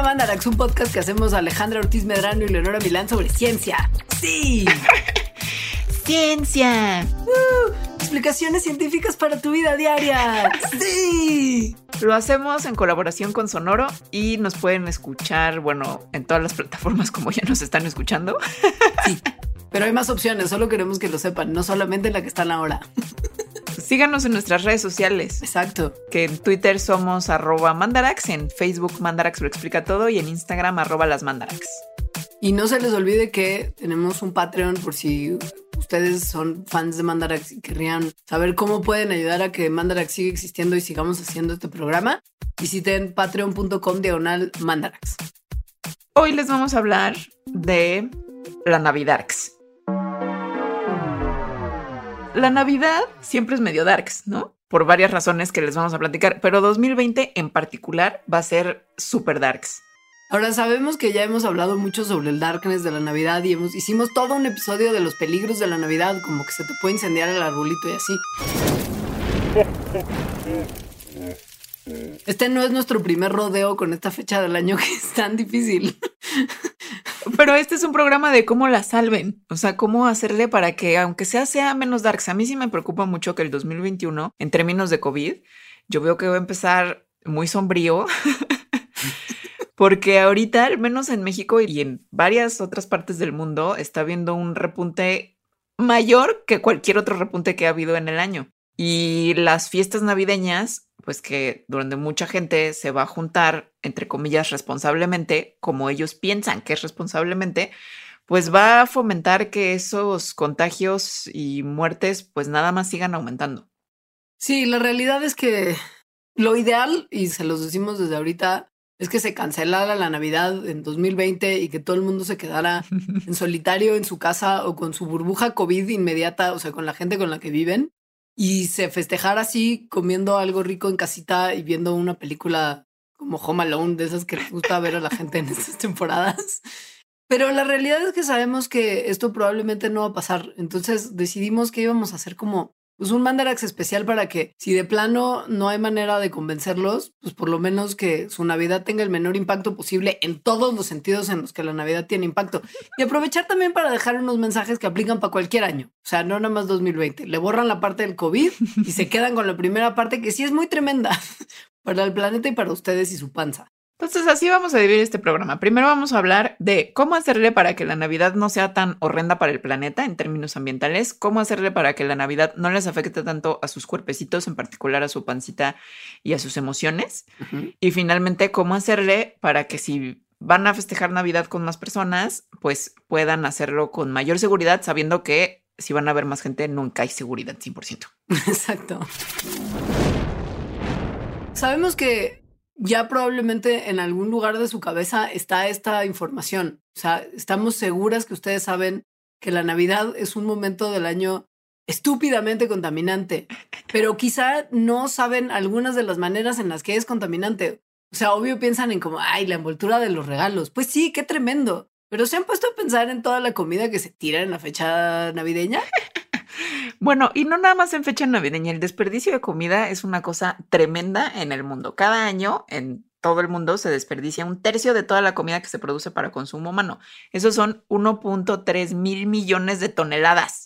Bienvenidos a Mandarax, un podcast que hacemos Alejandra Ortiz Medrano y Leonora Milán sobre ciencia. ¡Sí! ¡Ciencia! Uh, explicaciones científicas para tu vida diaria. ¡Sí! Lo hacemos en colaboración con Sonoro y nos pueden escuchar, bueno, en todas las plataformas como ya nos están escuchando. Sí, pero hay más opciones, solo queremos que lo sepan, no solamente en la que están ahora. Síganos en nuestras redes sociales. Exacto. Que en Twitter somos arroba mandarax, en Facebook mandarax lo explica todo y en Instagram arroba las mandarax. Y no se les olvide que tenemos un Patreon por si ustedes son fans de Mandarax y querrían saber cómo pueden ayudar a que Mandarax siga existiendo y sigamos haciendo este programa. Visiten patreon.com diagonal Mandarax. Hoy les vamos a hablar de la Navidarx la Navidad siempre es medio darks, ¿no? Por varias razones que les vamos a platicar, pero 2020 en particular va a ser super darks. Ahora sabemos que ya hemos hablado mucho sobre el darkness de la Navidad y hemos, hicimos todo un episodio de los peligros de la Navidad, como que se te puede incendiar el arbolito y así. Este no es nuestro primer rodeo con esta fecha del año que es tan difícil. Pero este es un programa de cómo la salven, o sea, cómo hacerle para que, aunque sea, sea menos darks. A mí sí me preocupa mucho que el 2021, en términos de COVID, yo veo que va a empezar muy sombrío. Porque ahorita, al menos en México y en varias otras partes del mundo, está habiendo un repunte mayor que cualquier otro repunte que ha habido en el año. Y las fiestas navideñas pues que durante mucha gente se va a juntar, entre comillas, responsablemente, como ellos piensan que es responsablemente, pues va a fomentar que esos contagios y muertes pues nada más sigan aumentando. Sí, la realidad es que lo ideal, y se los decimos desde ahorita, es que se cancelara la Navidad en 2020 y que todo el mundo se quedara en solitario en su casa o con su burbuja COVID inmediata, o sea, con la gente con la que viven y se festejara así comiendo algo rico en casita y viendo una película como Home Alone, de esas que les gusta ver a la gente en estas temporadas. Pero la realidad es que sabemos que esto probablemente no va a pasar. Entonces decidimos que íbamos a hacer como pues un Mandarax especial para que si de plano no hay manera de convencerlos, pues por lo menos que su Navidad tenga el menor impacto posible en todos los sentidos en los que la Navidad tiene impacto. Y aprovechar también para dejar unos mensajes que aplican para cualquier año. O sea, no nada más 2020. Le borran la parte del COVID y se quedan con la primera parte que sí es muy tremenda para el planeta y para ustedes y su panza. Entonces así vamos a dividir este programa. Primero vamos a hablar de cómo hacerle para que la Navidad no sea tan horrenda para el planeta en términos ambientales, cómo hacerle para que la Navidad no les afecte tanto a sus cuerpecitos, en particular a su pancita y a sus emociones. Y finalmente, cómo hacerle para que si van a festejar Navidad con más personas, pues puedan hacerlo con mayor seguridad, sabiendo que si van a ver más gente, nunca hay seguridad 100%. Exacto. Sabemos que ya probablemente en algún lugar de su cabeza está esta información. O sea, estamos seguras que ustedes saben que la Navidad es un momento del año estúpidamente contaminante, pero quizá no saben algunas de las maneras en las que es contaminante. O sea, obvio piensan en como, ay, la envoltura de los regalos. Pues sí, qué tremendo. Pero se han puesto a pensar en toda la comida que se tira en la fecha navideña. Bueno, y no nada más en fecha navideña, el desperdicio de comida es una cosa tremenda en el mundo. Cada año en todo el mundo se desperdicia un tercio de toda la comida que se produce para consumo humano. Esos son 1.3 mil millones de toneladas.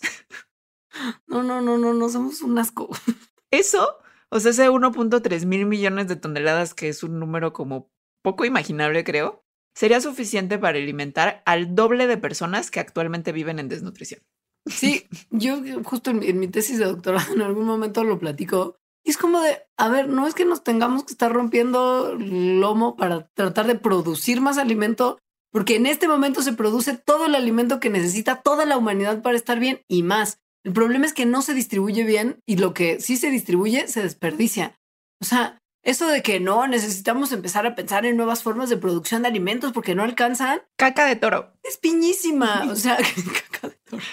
No, no, no, no, no somos un asco. Eso, o sea, ese 1.3 mil millones de toneladas, que es un número como poco imaginable, creo, sería suficiente para alimentar al doble de personas que actualmente viven en desnutrición. Sí, yo justo en, mi tesis de doctorado en algún momento lo platico. Y es como de, a ver, no es que nos tengamos que estar rompiendo lomo para tratar de producir más alimento, porque en este momento se produce todo el alimento que necesita toda la humanidad para estar bien y más. El problema es que no se distribuye bien y lo que sí se distribuye se desperdicia. O sea, eso de que no, necesitamos empezar a pensar en nuevas formas de producción de alimentos porque no alcanzan. Caca de toro. Es piñísima. O sea, caca de toro.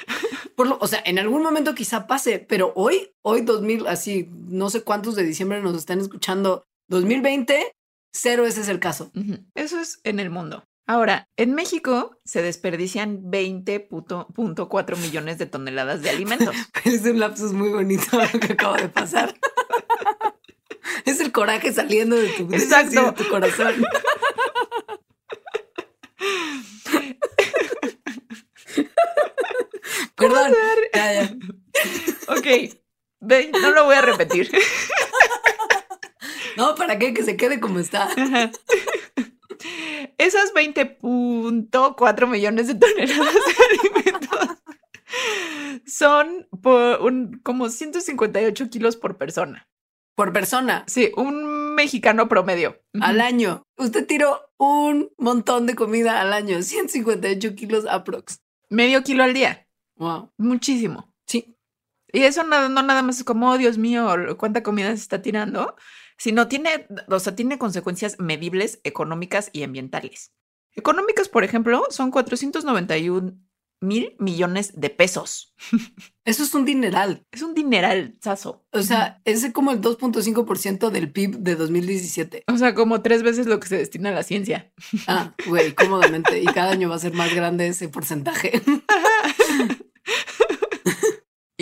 Por lo, o sea, en algún momento quizá pase, pero hoy, hoy 2000, así, no sé cuántos de diciembre nos están escuchando, 2020, cero ese es el caso. Eso es en el mundo. Ahora, en México se desperdician 20.4 millones de toneladas de alimentos. es un lapsus muy bonito lo que acaba de pasar. es el coraje saliendo de tu, Exacto. De tu corazón. Perdón. Ya. Ok. Ve, no lo voy a repetir. No, ¿para? Que se quede como está. Esas 20.4 millones de toneladas de alimentos son por un, como 158 kilos por persona. Por persona, Sí, un mexicano promedio. al año. Usted tiró un montón de comida al año. 158 kilos aprox. Medio kilo al día. Wow. Muchísimo. Sí. Y eso no nada más es como, oh, Dios mío, cuánta comida se está tirando, sino tiene, o sea, tiene consecuencias medibles, económicas y ambientales. Económicas, por ejemplo, son 491 mil millones de pesos. Eso es un dineral. Es un dineral, sazo. O sea, es como el 2.5% del PIB de 2017. O sea, como tres veces lo que se destina a la ciencia. Ah, güey, cómodamente. Y cada año va a ser más grande ese porcentaje.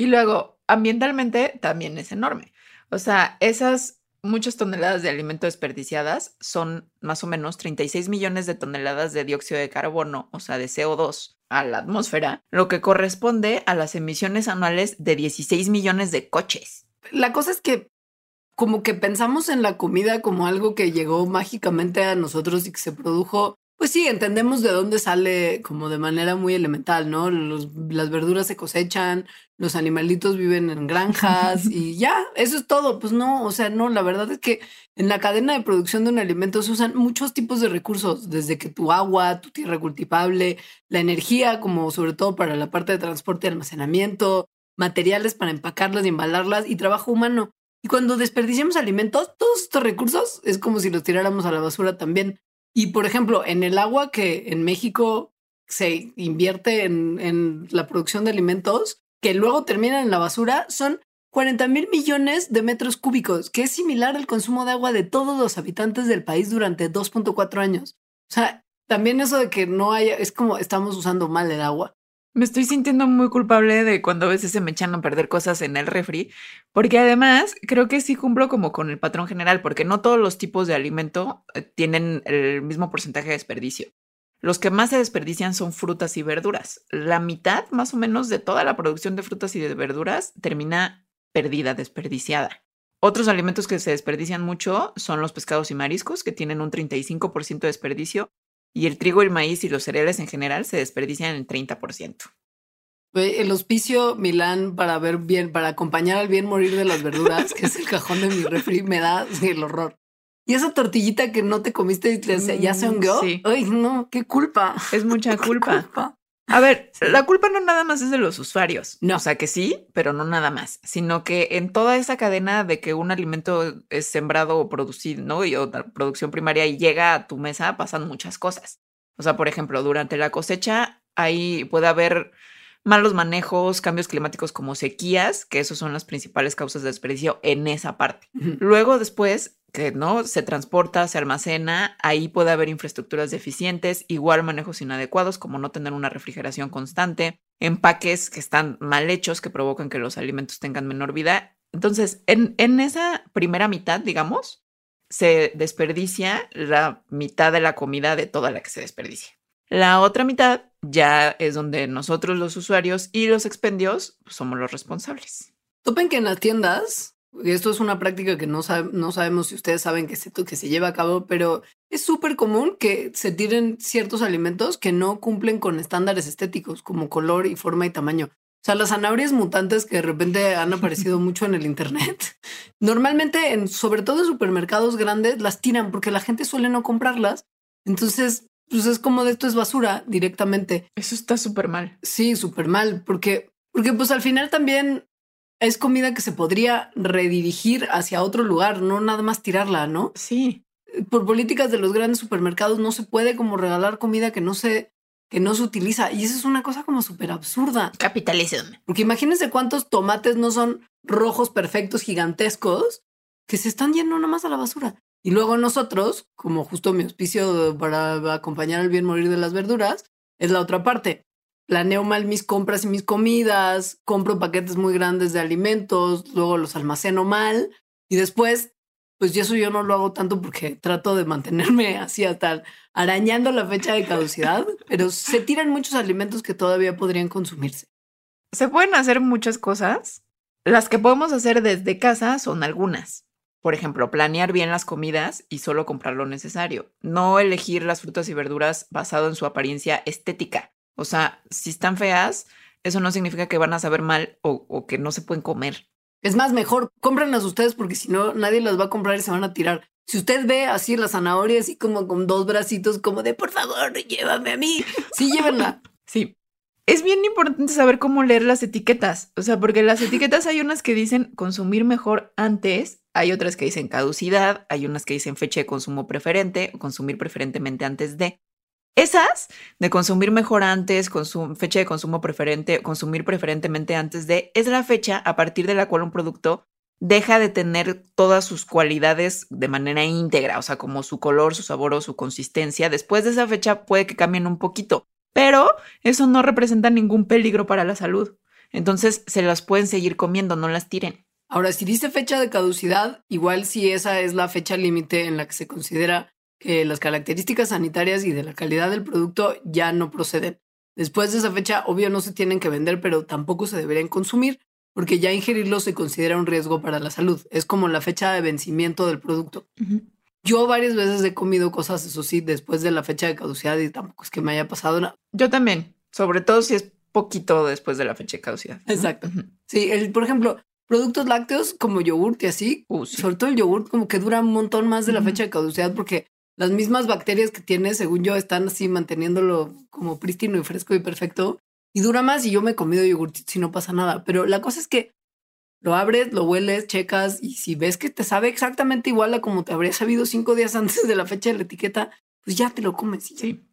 Y luego, ambientalmente también es enorme. O sea, esas muchas toneladas de alimento desperdiciadas son más o menos 36 millones de toneladas de dióxido de carbono, o sea, de CO2 a la atmósfera, lo que corresponde a las emisiones anuales de 16 millones de coches. La cosa es que como que pensamos en la comida como algo que llegó mágicamente a nosotros y que se produjo. Pues sí, entendemos de dónde sale como de manera muy elemental, ¿no? Los- las verduras se cosechan, los animalitos viven en granjas y ya, eso es todo. Pues no, o sea, no, la verdad es que en la cadena de producción de un alimento se usan muchos tipos de recursos, desde que tu agua, tu tierra cultivable, la energía, como sobre todo para la parte de transporte y almacenamiento, materiales para empacarlas y embalarlas y trabajo humano. Y cuando desperdiciamos alimentos, todos estos recursos es como si los tiráramos a la basura también. Y por ejemplo, en el agua que en México se invierte en, la producción de alimentos, que luego terminan en la basura, son 40 mil millones de metros cúbicos, que es similar al consumo de agua de todos los habitantes del país durante 2.4 años. O sea, también eso de que no haya, es como estamos usando mal el agua. Me estoy sintiendo muy culpable de cuando a veces se me echan a perder cosas en el refri, porque además creo que sí cumplo como con el patrón general, porque no todos los tipos de alimento eh, tienen el mismo porcentaje de desperdicio. Los que más se desperdician son frutas y verduras. La mitad, más o menos, de toda la producción de frutas y de verduras termina perdida, desperdiciada. Otros alimentos que se desperdician mucho son los pescados y mariscos, que tienen un 35% de desperdicio, y el trigo, el maíz y los cereales en general se desperdician en 30%. Güey, El hospicio Milán para ver bien, para acompañar al bien morir de las verduras, que es el cajón de mi refri, me da el horror. Y esa tortillita que no te comiste y te- ya se Mm, hongueó. sí. Ay, no, qué culpa. Es mucha culpa. A ver, la culpa no nada más es de los usuarios. No. O sea que sí, pero no nada más, sino que en toda esa cadena de que un alimento es sembrado o producido, ¿no? Y otra producción primaria y llega a tu mesa, pasan muchas cosas. O sea, por ejemplo, durante la cosecha ahí puede haber malos manejos, cambios climáticos como sequías, que esos son las principales causas de desperdicio en esa parte. Luego después, que no se transporta, se almacena, ahí puede haber infraestructuras deficientes, igual manejos inadecuados como no tener una refrigeración constante, empaques que están mal hechos que provocan que los alimentos tengan menor vida. Entonces, en, en esa primera mitad, digamos, se desperdicia la mitad de la comida de toda la que se desperdicia. La otra mitad ya es donde nosotros los usuarios y los expendios pues, somos los responsables. Topen que en las tiendas, esto es una práctica que no, no sabemos si ustedes saben que se, que se lleva a cabo, pero es súper común que se tiren ciertos alimentos que no cumplen con estándares estéticos como color y forma y tamaño. O sea, las zanahorias mutantes que de repente han aparecido mucho en el internet, normalmente, en, sobre todo en supermercados grandes, las tiran porque la gente suele no comprarlas. Entonces, pues es como de esto es basura directamente. Eso está súper mal. Sí, súper mal, porque, porque pues al final también es comida que se podría redirigir hacia otro lugar, no nada más tirarla, ¿no? Sí. Por políticas de los grandes supermercados no se puede como regalar comida que no se, que no se utiliza. Y eso es una cosa como súper absurda. Capitalism. Porque imagínense cuántos tomates no son rojos perfectos, gigantescos, que se están yendo nada más a la basura. Y luego nosotros, como justo mi auspicio para acompañar al bien morir de las verduras, es la otra parte. Planeo mal mis compras y mis comidas, compro paquetes muy grandes de alimentos, luego los almaceno mal y después, pues eso yo no lo hago tanto porque trato de mantenerme así hasta arañando la fecha de caducidad, pero se tiran muchos alimentos que todavía podrían consumirse. Se pueden hacer muchas cosas. Las que podemos hacer desde casa son algunas. Por ejemplo, planear bien las comidas y solo comprar lo necesario. No elegir las frutas y verduras basado en su apariencia estética. O sea, si están feas, eso no significa que van a saber mal o, o que no se pueden comer. Es más, mejor cómprenlas ustedes porque si no, nadie las va a comprar y se van a tirar. Si usted ve así la zanahoria, así como con dos bracitos, como de por favor, llévame a mí. Sí, llévenla. Sí. Es bien importante saber cómo leer las etiquetas. O sea, porque las etiquetas hay unas que dicen consumir mejor antes, hay otras que dicen caducidad, hay unas que dicen fecha de consumo preferente o consumir preferentemente antes de. Esas de consumir mejor antes, fecha de consumo preferente, consumir preferentemente antes de, es la fecha a partir de la cual un producto deja de tener todas sus cualidades de manera íntegra, o sea, como su color, su sabor o su consistencia. Después de esa fecha puede que cambien un poquito, pero eso no representa ningún peligro para la salud. Entonces se las pueden seguir comiendo, no las tiren. Ahora, si dice fecha de caducidad, igual si esa es la fecha límite en la que se considera que las características sanitarias y de la calidad del producto ya no proceden. Después de esa fecha, obvio, no se tienen que vender, pero tampoco se deberían consumir, porque ya ingerirlos se considera un riesgo para la salud. Es como la fecha de vencimiento del producto. Yo varias veces he comido cosas, eso sí, después de la fecha de caducidad y tampoco es que me haya pasado nada. Yo también, sobre todo si es poquito después de la fecha de caducidad. Exacto. Sí, el, por ejemplo, productos lácteos como yogurt y así, uh, sobre todo el yogurt como que dura un montón más de la fecha de caducidad porque las mismas bacterias que tiene, según yo, están así manteniéndolo como prístino y fresco y perfecto. Y dura más y yo me he comido yogurtito si no pasa nada. Pero la cosa es que lo abres, lo hueles, checas y si ves que te sabe exactamente igual a como te habría sabido cinco días antes de la fecha de la etiqueta, pues ya te lo comes. Sí.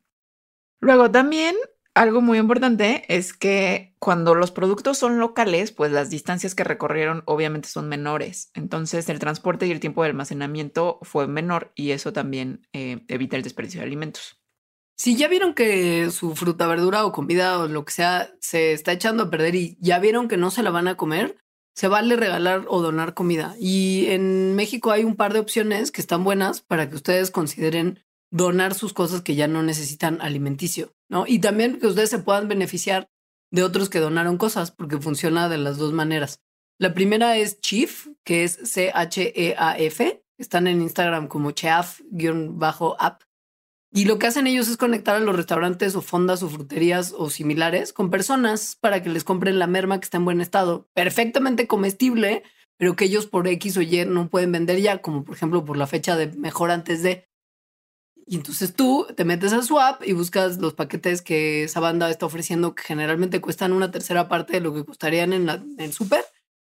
Luego también algo muy importante es que cuando los productos son locales, pues las distancias que recorrieron obviamente son menores. Entonces el transporte y el tiempo de almacenamiento fue menor y eso también eh, evita el desperdicio de alimentos. Si ya vieron que su fruta, verdura o comida o lo que sea se está echando a perder y ya vieron que no se la van a comer, se vale regalar o donar comida. Y en México hay un par de opciones que están buenas para que ustedes consideren donar sus cosas que ya no necesitan alimenticio, ¿no? Y también que ustedes se puedan beneficiar de otros que donaron cosas, porque funciona de las dos maneras. La primera es Chief, que es C-H-E-A-F. Están en Instagram como cheaf-app. Y lo que hacen ellos es conectar a los restaurantes o fondas o fruterías o similares con personas para que les compren la merma que está en buen estado, perfectamente comestible, pero que ellos por X o Y no pueden vender ya, como por ejemplo por la fecha de mejor antes de. Y entonces tú te metes a su app y buscas los paquetes que esa banda está ofreciendo, que generalmente cuestan una tercera parte de lo que costarían en, la, el súper,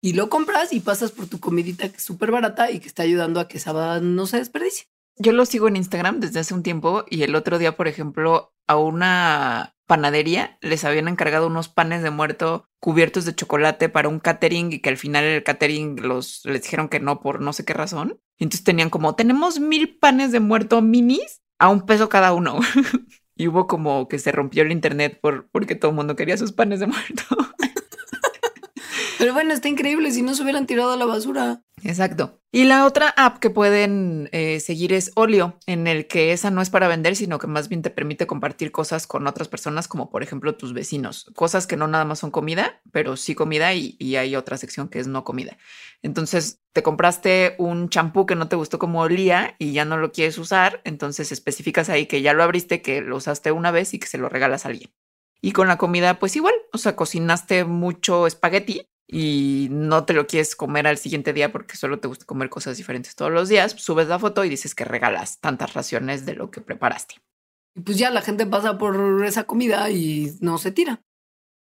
y lo compras y pasas por tu comidita que es súper barata y que está ayudando a que esa banda no se desperdicie. Yo lo sigo en Instagram desde hace un tiempo y el otro día, por ejemplo, a una panadería les habían encargado unos panes de muerto cubiertos de chocolate para un catering y que al final el catering los les dijeron que no por no sé qué razón. Entonces tenían como, tenemos mil panes de muerto minis a un peso cada uno. y hubo como que se rompió el internet por, porque todo el mundo quería sus panes de muerto. Pero bueno, está increíble si no se hubieran tirado a la basura. Exacto. Y la otra app que pueden eh, seguir es Olio, en el que esa no es para vender, sino que más bien te permite compartir cosas con otras personas, como por ejemplo tus vecinos. Cosas que no nada más son comida, pero sí comida y, y hay otra sección que es no comida. Entonces te compraste un champú que no te gustó como olía y ya no lo quieres usar, entonces especificas ahí que ya lo abriste, que lo usaste una vez y que se lo regalas a alguien. Y con la comida, pues igual, o sea, cocinaste mucho espagueti y no te lo quieres comer al siguiente día porque solo te gusta comer cosas diferentes todos los días, subes la foto y dices que regalas tantas raciones de lo que preparaste. Y pues ya la gente pasa por esa comida y no se tira.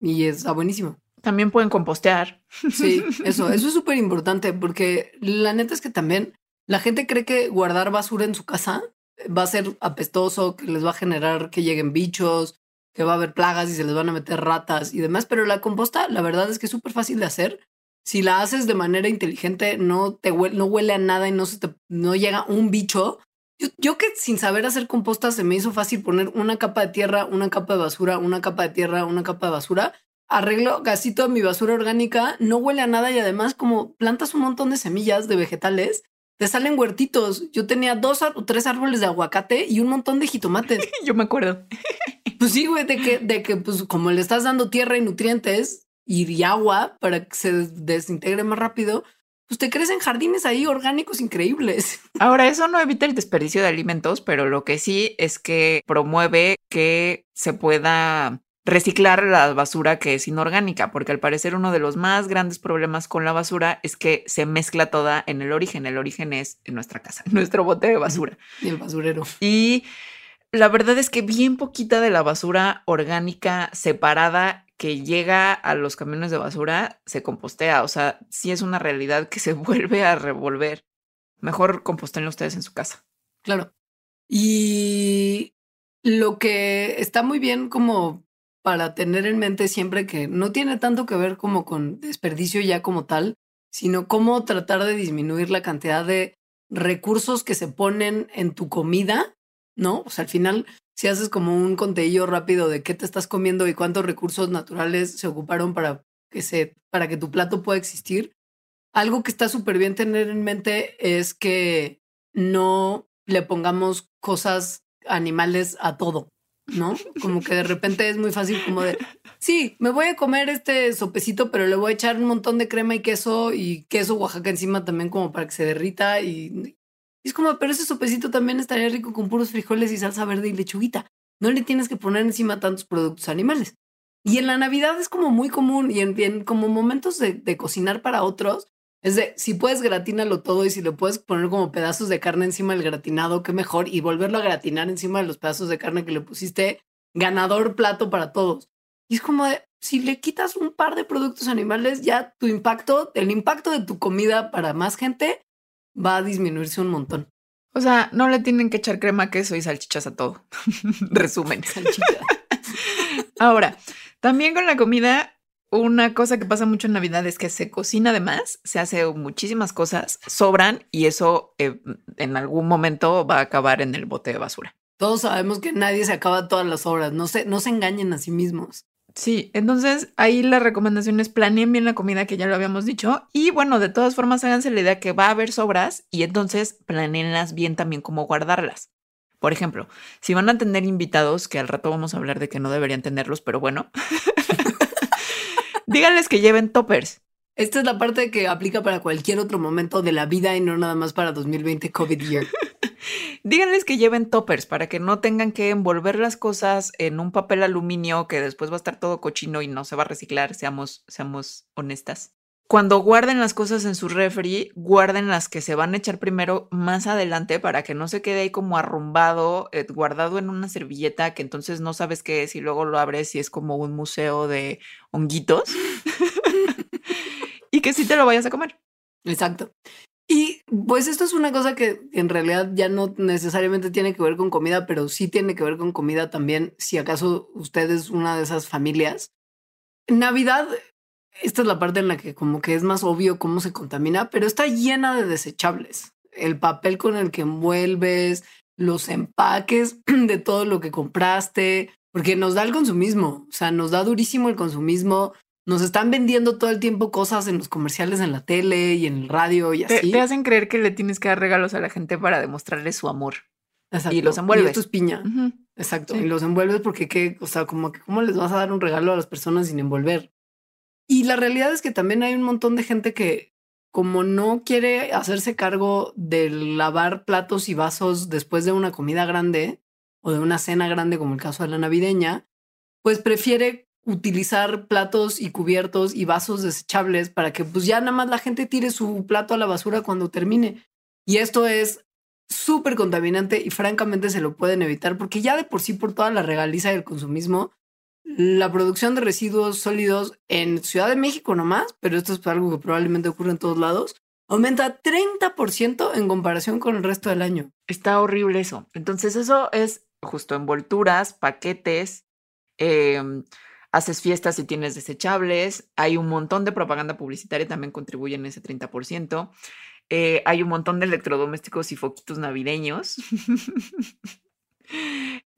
Y está buenísimo. También pueden compostear. Sí, eso, eso es súper importante porque la neta es que también la gente cree que guardar basura en su casa va a ser apestoso, que les va a generar que lleguen bichos, que va a haber plagas y se les van a meter ratas y demás, pero la composta, la verdad es que es súper fácil de hacer. Si la haces de manera inteligente, no te huele, no huele a nada y no se te, no llega un bicho. Yo, yo que sin saber hacer composta se me hizo fácil poner una capa de tierra, una capa de basura, una capa de tierra, una capa de basura. Arreglo casi toda mi basura orgánica, no huele a nada y además como plantas un montón de semillas de vegetales, te salen huertitos. Yo tenía dos o tres árboles de aguacate y un montón de jitomates. Yo me acuerdo. Pues sí, güey, de que, de que, pues como le estás dando tierra y nutrientes y agua para que se desintegre más rápido, pues te crecen jardines ahí orgánicos increíbles. Ahora, eso no evita el desperdicio de alimentos, pero lo que sí es que promueve que se pueda reciclar la basura que es inorgánica, porque al parecer uno de los más grandes problemas con la basura es que se mezcla toda en el origen. El origen es en nuestra casa, en nuestro bote de basura. Y el basurero. Y la verdad es que bien poquita de la basura orgánica separada que llega a los camiones de basura se compostea. O sea, sí es una realidad que se vuelve a revolver. Mejor compostenlo ustedes en su casa. Claro. Y lo que está muy bien como para tener en mente siempre que no tiene tanto que ver como con desperdicio ya como tal, sino cómo tratar de disminuir la cantidad de recursos que se ponen en tu comida, ¿no? O sea, al final, si haces como un conteillo rápido de qué te estás comiendo y cuántos recursos naturales se ocuparon para que, se, para que tu plato pueda existir, algo que está súper bien tener en mente es que no le pongamos cosas animales a todo. ¿No? Como que de repente es muy fácil como de, sí, me voy a comer este sopecito, pero le voy a echar un montón de crema y queso y queso Oaxaca encima también como para que se derrita y, es como, pero ese sopecito también estaría rico con puros frijoles y salsa verde y lechuguita. No le tienes que poner encima tantos productos animales. Y en la Navidad es como muy común y en, como momentos de cocinar para otros, es de, si puedes gratinarlo todo y si le puedes poner como pedazos de carne encima del gratinado, qué mejor, y volverlo a gratinar encima de los pedazos de carne que le pusiste, ganador plato para todos. Y es como de, si le quitas un par de productos animales, ya tu impacto, el impacto de tu comida para más gente va a disminuirse un montón. O sea, no le tienen que echar crema, queso y salchichas a todo. Resumen. Ahora, también con la comida una cosa que pasa mucho en Navidad es que se cocina de más, se hace muchísimas cosas, sobran y eso eh, en algún momento va a acabar en el bote de basura. Todos sabemos que nadie se acaba todas las obras, no se, no se engañen a sí mismos. Sí, entonces ahí la recomendación es planeen bien la comida que ya lo habíamos dicho y bueno, de todas formas háganse la idea que va a haber sobras y entonces planeenlas bien también cómo guardarlas. Por ejemplo, si van a tener invitados, que al rato vamos a hablar de que no deberían tenerlos, pero bueno, Díganles que lleven toppers. Esta es la parte que aplica para cualquier otro momento de la vida y no nada más para 2020 COVID year. Díganles que lleven toppers para que no tengan que envolver las cosas en un papel aluminio que después va a estar todo cochino y no se va a reciclar, seamos, seamos honestas cuando guarden las cosas en su refri, guarden las que se van a echar primero más adelante para que no se quede ahí como arrumbado, eh, guardado en una servilleta que entonces no sabes qué es y luego lo abres y es como un museo de honguitos. y que sí te lo vayas a comer. Exacto. Y pues esto es una cosa que en realidad ya no necesariamente tiene que ver con comida, pero sí tiene que ver con comida también, si acaso usted es una de esas familias. Navidad esta es la parte en la que como que es más obvio cómo se contamina, pero está llena de desechables. El papel con el que envuelves, los empaques de todo lo que compraste, porque nos da el consumismo, o sea, nos da durísimo el consumismo. Nos están vendiendo todo el tiempo cosas en los comerciales, en la tele y en el radio y así. Te, hacen creer que le tienes que dar regalos a la gente para demostrarle su amor. Y los envuelves. Y esto es piña. Exacto. Y los envuelves porque, ¿qué? O sea, como que, ¿cómo les vas a dar un regalo a las personas sin envolver? Y la realidad es que también hay un montón de gente que como no quiere hacerse cargo de lavar platos y vasos después de una comida grande o de una cena grande como el caso de la navideña, pues prefiere utilizar platos y cubiertos y vasos desechables para que pues ya nada más la gente tire su plato a la basura cuando termine. Y esto es súper contaminante y francamente se lo pueden evitar porque ya de por sí por toda la regaliza del consumismo la producción de residuos sólidos en Ciudad de México nomás, pero esto es algo que probablemente ocurre en todos lados, aumenta 30% en comparación con el resto del año. Está horrible eso. Entonces eso es justo envolturas, paquetes, em, haces fiestas y tienes desechables, hay un montón de propaganda publicitaria también contribuye en ese 30%, eh, hay un montón de electrodomésticos y foquitos navideños.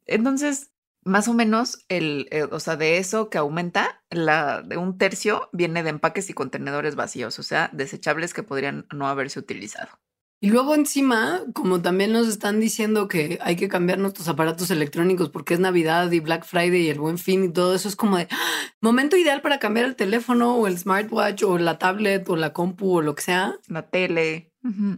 Entonces, más o menos el, eh, o sea, de eso que aumenta, la, de un tercio viene de empaques y contenedores vacíos, o sea, desechables que podrían no haberse utilizado. Y luego encima, como también nos están diciendo que hay que cambiar nuestros aparatos electrónicos porque es Navidad y Black Friday y el buen fin y todo eso, es como de ¡ah! momento ideal para cambiar el teléfono o el smartwatch o la tablet o la compu o lo que sea. La tele.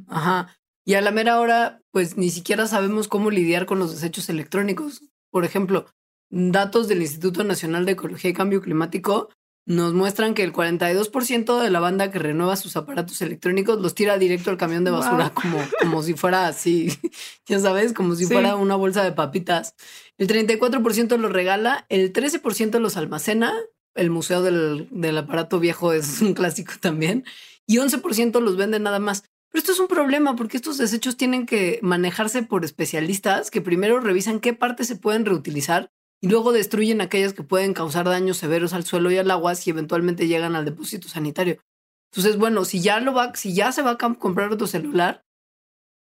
Ajá. Y a la mera hora, pues ni siquiera sabemos cómo lidiar con los desechos electrónicos. Por ejemplo, datos del Instituto Nacional de Ecología y Cambio Climático nos muestran que el 42% de la banda que renueva sus aparatos electrónicos los tira directo al camión de basura, como, como si fuera así, ya sabes, como si fuera una bolsa de papitas. El 34% los regala, el 13% los almacena, el museo del, del aparato viejo es un clásico también, y 11% los vende nada más. Pero esto es un problema porque estos desechos tienen que manejarse por especialistas que primero revisan qué partes se pueden reutilizar y luego destruyen aquellas que pueden causar daños severos al suelo y al agua si eventualmente llegan al depósito sanitario. Entonces, bueno, si ya lo va, si ya se va a comprar otro celular,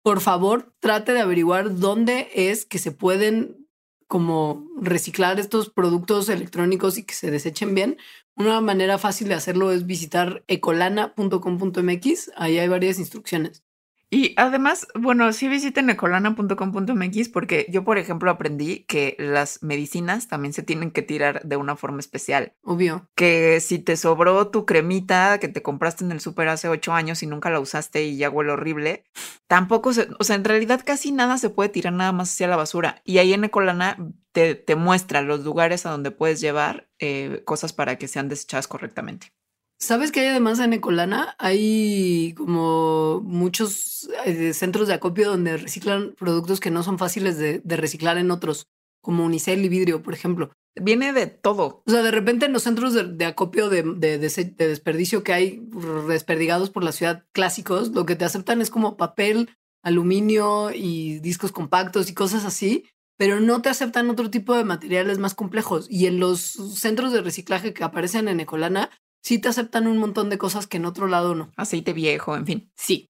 por favor, trate de averiguar dónde es que se pueden como reciclar estos productos electrónicos y que se desechen bien. Una manera fácil de hacerlo es visitar ecolana.com.mx. Ahí hay varias instrucciones. Y además, bueno, sí visiten ecolana.com.mx porque yo, por ejemplo, aprendí que las medicinas también se tienen que tirar de una forma especial. Obvio. Que si te sobró tu cremita que te compraste en el súper hace ocho años y nunca la usaste y ya huele horrible, tampoco se, o sea, en realidad casi nada se puede tirar nada más hacia la basura. Y ahí en Ecolana te, te muestra los lugares a donde puedes llevar eh, cosas para que sean desechadas correctamente. ¿Sabes que hay además en Ecolana? Hay como muchos eh, centros de acopio donde reciclan productos que no son fáciles de, reciclar en otros, como unicel y vidrio, por ejemplo. Viene de todo. O sea, de repente en los centros de, acopio de, de, desperdicio que hay desperdigados por la ciudad clásicos, lo que te aceptan es como papel, aluminio y discos compactos y cosas así, pero no te aceptan otro tipo de materiales más complejos. Y en los centros de reciclaje que aparecen en Ecolana, sí te aceptan un montón de cosas que en otro lado no. Aceite viejo, en fin. Sí.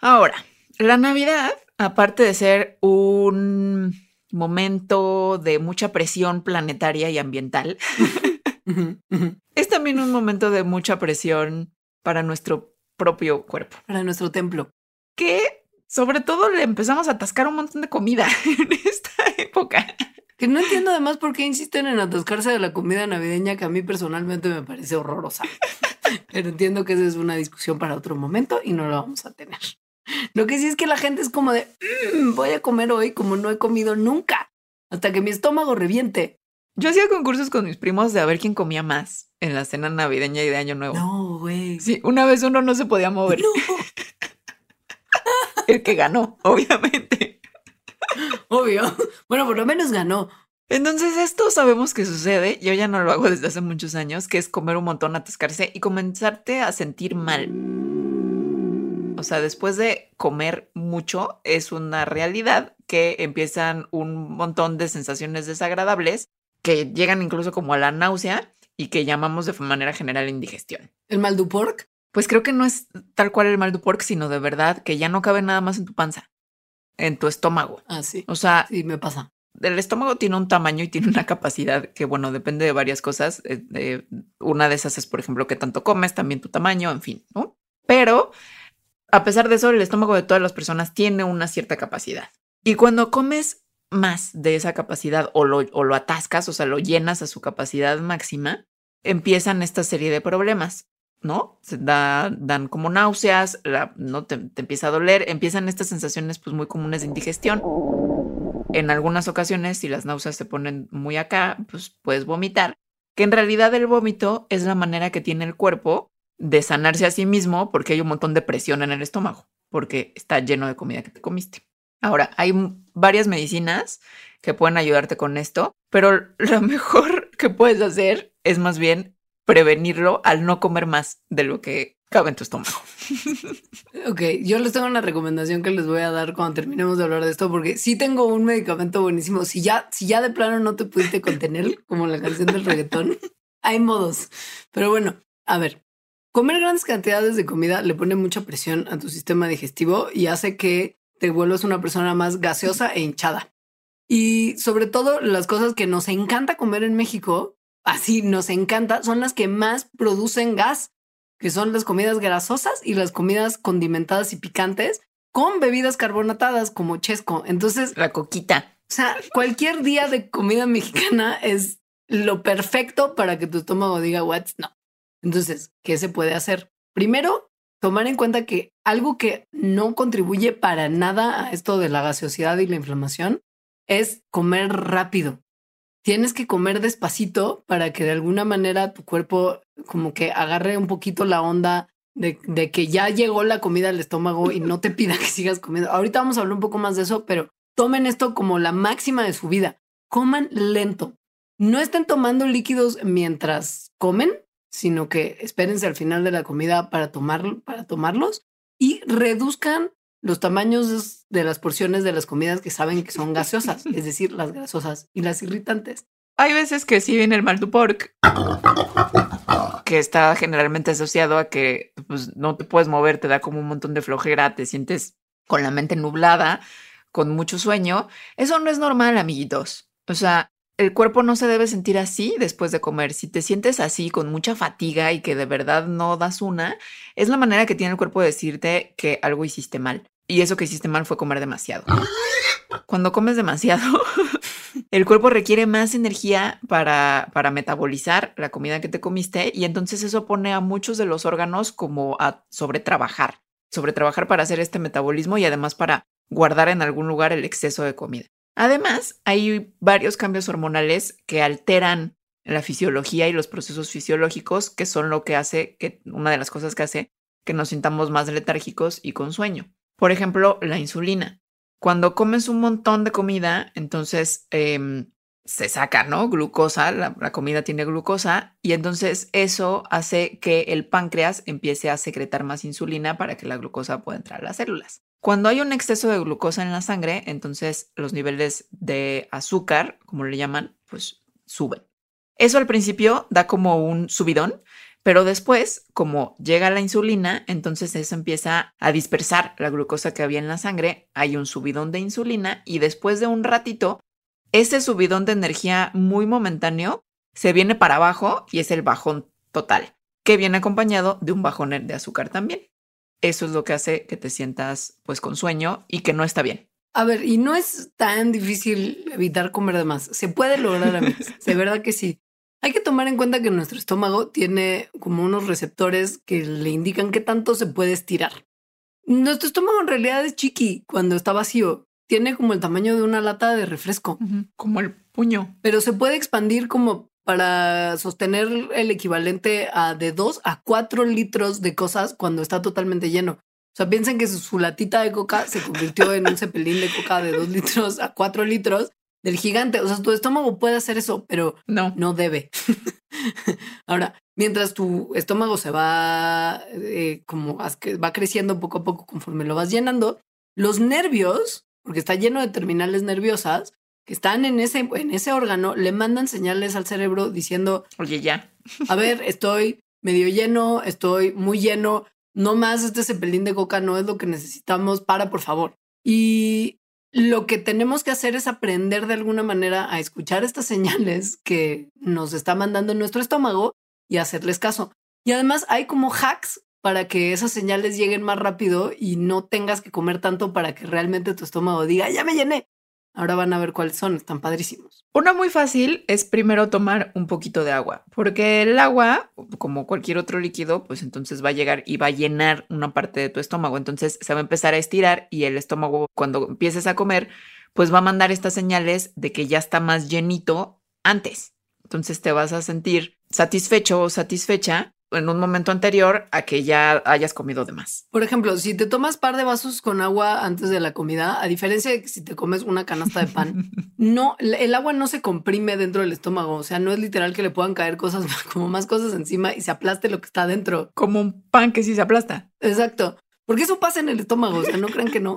Ahora, la Navidad, aparte de ser un momento de mucha presión planetaria y ambiental, es también un momento de mucha presión para nuestro propio cuerpo. Para nuestro templo. Que sobre todo le empezamos a atascar un montón de comida en esta época. Que no entiendo además por qué insisten en atascarse de la comida navideña que a mí personalmente me parece horrorosa. Pero entiendo que esa es una discusión para otro momento y no la vamos a tener. Lo que sí es que la gente es como de, mm, voy a comer hoy como no he comido nunca, hasta que mi estómago reviente. Yo hacía concursos con mis primos de a ver quién comía más en la cena navideña y de Año Nuevo. No, güey. Sí, una vez uno no se podía mover. No. El que ganó, obviamente. Obvio. Bueno, por lo menos ganó. Entonces, esto sabemos que sucede. Yo ya no lo hago desde hace muchos años, que es comer un montón, atascarse y comenzarte a sentir mal. O sea, después de comer mucho, es una realidad que empiezan un montón de sensaciones desagradables que llegan incluso como a la náusea y que llamamos de manera general indigestión. ¿El mal du porc? Pues creo que no es tal cual el mal du porc, sino de verdad que ya no cabe nada más en tu panza en tu estómago. Ah, sí. O sea, sí, me pasa. El estómago tiene un tamaño y tiene una capacidad que, bueno, depende de varias cosas. Eh, una de esas es, por ejemplo, qué tanto comes, también tu tamaño, en fin, ¿no? Pero, a pesar de eso, el estómago de todas las personas tiene una cierta capacidad. Y cuando comes más de esa capacidad o lo, o lo atascas, o sea, lo llenas a su capacidad máxima, empiezan esta serie de problemas. ¿No? Se da, dan como náuseas, no te, empieza a doler, empiezan estas sensaciones pues muy comunes de indigestión. En algunas ocasiones, si las náuseas se ponen muy acá, pues puedes vomitar. Que en realidad el vómito es la manera que tiene el cuerpo de sanarse a sí mismo porque hay un montón de presión en el estómago, porque está lleno de comida que te comiste. Ahora, hay varias medicinas que pueden ayudarte con esto, pero lo mejor que puedes hacer es más bien prevenirlo al no comer más de lo que cabe en tu estómago. Ok, yo les tengo una recomendación que les voy a dar cuando terminemos de hablar de esto, porque sí tengo un medicamento buenísimo. Si ya, si ya de plano no te pudiste contener, como la canción del reggaetón, hay modos. Pero bueno, a ver, comer grandes cantidades de comida le pone mucha presión a tu sistema digestivo y hace que te vuelvas una persona más gaseosa e hinchada. Y sobre todo las cosas que nos encanta comer en México, así nos encanta, son las que más producen gas, que son las comidas grasosas y las comidas condimentadas y picantes, con bebidas carbonatadas como chesco. Entonces, La coquita. o sea, cualquier día de comida mexicana es lo perfecto para que tu estómago diga what no. Entonces, ¿qué se puede hacer? Primero, tomar en cuenta que algo que no contribuye para nada a esto de la gaseosidad y la inflamación es comer rápido. Tienes que comer despacito para que de alguna manera tu cuerpo como que agarre un poquito la onda de, que ya llegó la comida al estómago y no te pida que sigas comiendo. Ahorita vamos a hablar un poco más de eso, pero tomen esto como la máxima de su vida. Coman lento. No estén tomando líquidos mientras comen, sino que espérense al final de la comida para, para tomarlos y reduzcan los tamaños de las porciones de las comidas que saben que son gaseosas, es decir, las grasosas y las irritantes. Hay veces que sí viene el mal tu pork, que está generalmente asociado a que pues, no te puedes mover, te da como un montón de flojera, te sientes con la mente nublada, con mucho sueño. Eso no es normal, amiguitos. O sea, el cuerpo no se debe sentir así después de comer. Si te sientes así con mucha fatiga y que de verdad no das una, es la manera que tiene el cuerpo de decirte que algo hiciste mal. Y eso que hiciste mal fue comer demasiado. Cuando comes demasiado, el cuerpo requiere más energía para, para metabolizar la comida que te comiste y entonces eso pone a muchos de los órganos como a sobretrabajar, sobretrabajar para hacer este metabolismo y además para guardar en algún lugar el exceso de comida. Además, hay varios cambios hormonales que alteran la fisiología y los procesos fisiológicos, que son lo que hace, que una de las cosas que hace que nos sintamos más letárgicos y con sueño. Por ejemplo, la insulina. Cuando comes un montón de comida, entonces eh, se saca, ¿no? Glucosa, la, la, comida tiene glucosa y entonces eso hace que el páncreas empiece a secretar más insulina para que la glucosa pueda entrar a las células. Cuando hay un exceso de glucosa en la sangre, entonces los niveles de azúcar, como le llaman, pues suben. Eso al principio da como un subidón, pero después, como llega la insulina, entonces eso empieza a dispersar la glucosa que había en la sangre, hay un subidón de insulina y después de un ratito, ese subidón de energía muy momentáneo se viene para abajo y es el bajón total, que viene acompañado de un bajón de azúcar también. Eso es lo que hace que te sientas pues con sueño y que no está bien. A ver, y no es tan difícil evitar comer de más. Se puede lograr, amigos. De verdad que sí. Hay que tomar en cuenta que nuestro estómago tiene como unos receptores que le indican qué tanto se puede estirar. Nuestro estómago en realidad es chiqui cuando está vacío. Tiene como el tamaño de una lata de refresco. Uh -huh, como el puño. Pero se puede expandir como para sostener el equivalente a de 2 a 4 litros de cosas cuando está totalmente lleno. O sea, piensen que su, su latita de coca se convirtió en un cepelín de coca de 2 litros a 4 litros del gigante. O sea, tu estómago puede hacer eso, pero no, no debe. Ahora, mientras tu estómago se va eh, como va creciendo poco a poco conforme lo vas llenando, los nervios, porque está lleno de terminales nerviosas, que están en ese, en ese órgano, le mandan señales al cerebro diciendo, oye, ya. a ver, estoy medio lleno, estoy muy lleno, no más este cepelín de coca no es lo que necesitamos, para, por favor. Y lo que tenemos que hacer es aprender de alguna manera a escuchar estas señales que nos está mandando nuestro estómago y hacerles caso. Y además hay como hacks para que esas señales lleguen más rápido y no tengas que comer tanto para que realmente tu estómago diga, ya me llené. Ahora van a ver cuáles son, están padrísimos. Una muy fácil es primero tomar un poquito de agua, porque el agua, como cualquier otro líquido, pues entonces va a llegar y va a llenar una parte de tu estómago. Entonces se va a empezar a estirar y el estómago, cuando empieces a comer, pues va a mandar estas señales de que ya está más llenito antes. Entonces te vas a sentir satisfecho o satisfecha en un momento anterior a que ya hayas comido de más. Por ejemplo, si te tomas par de vasos con agua antes de la comida, a diferencia de que si te comes una canasta de pan, no, el agua no se comprime dentro del estómago. O sea, no es literal que le puedan caer cosas como más cosas encima y se aplaste lo que está dentro. Como un pan que sí se aplasta. Exacto. Porque eso pasa en el estómago, o sea, no crean que no.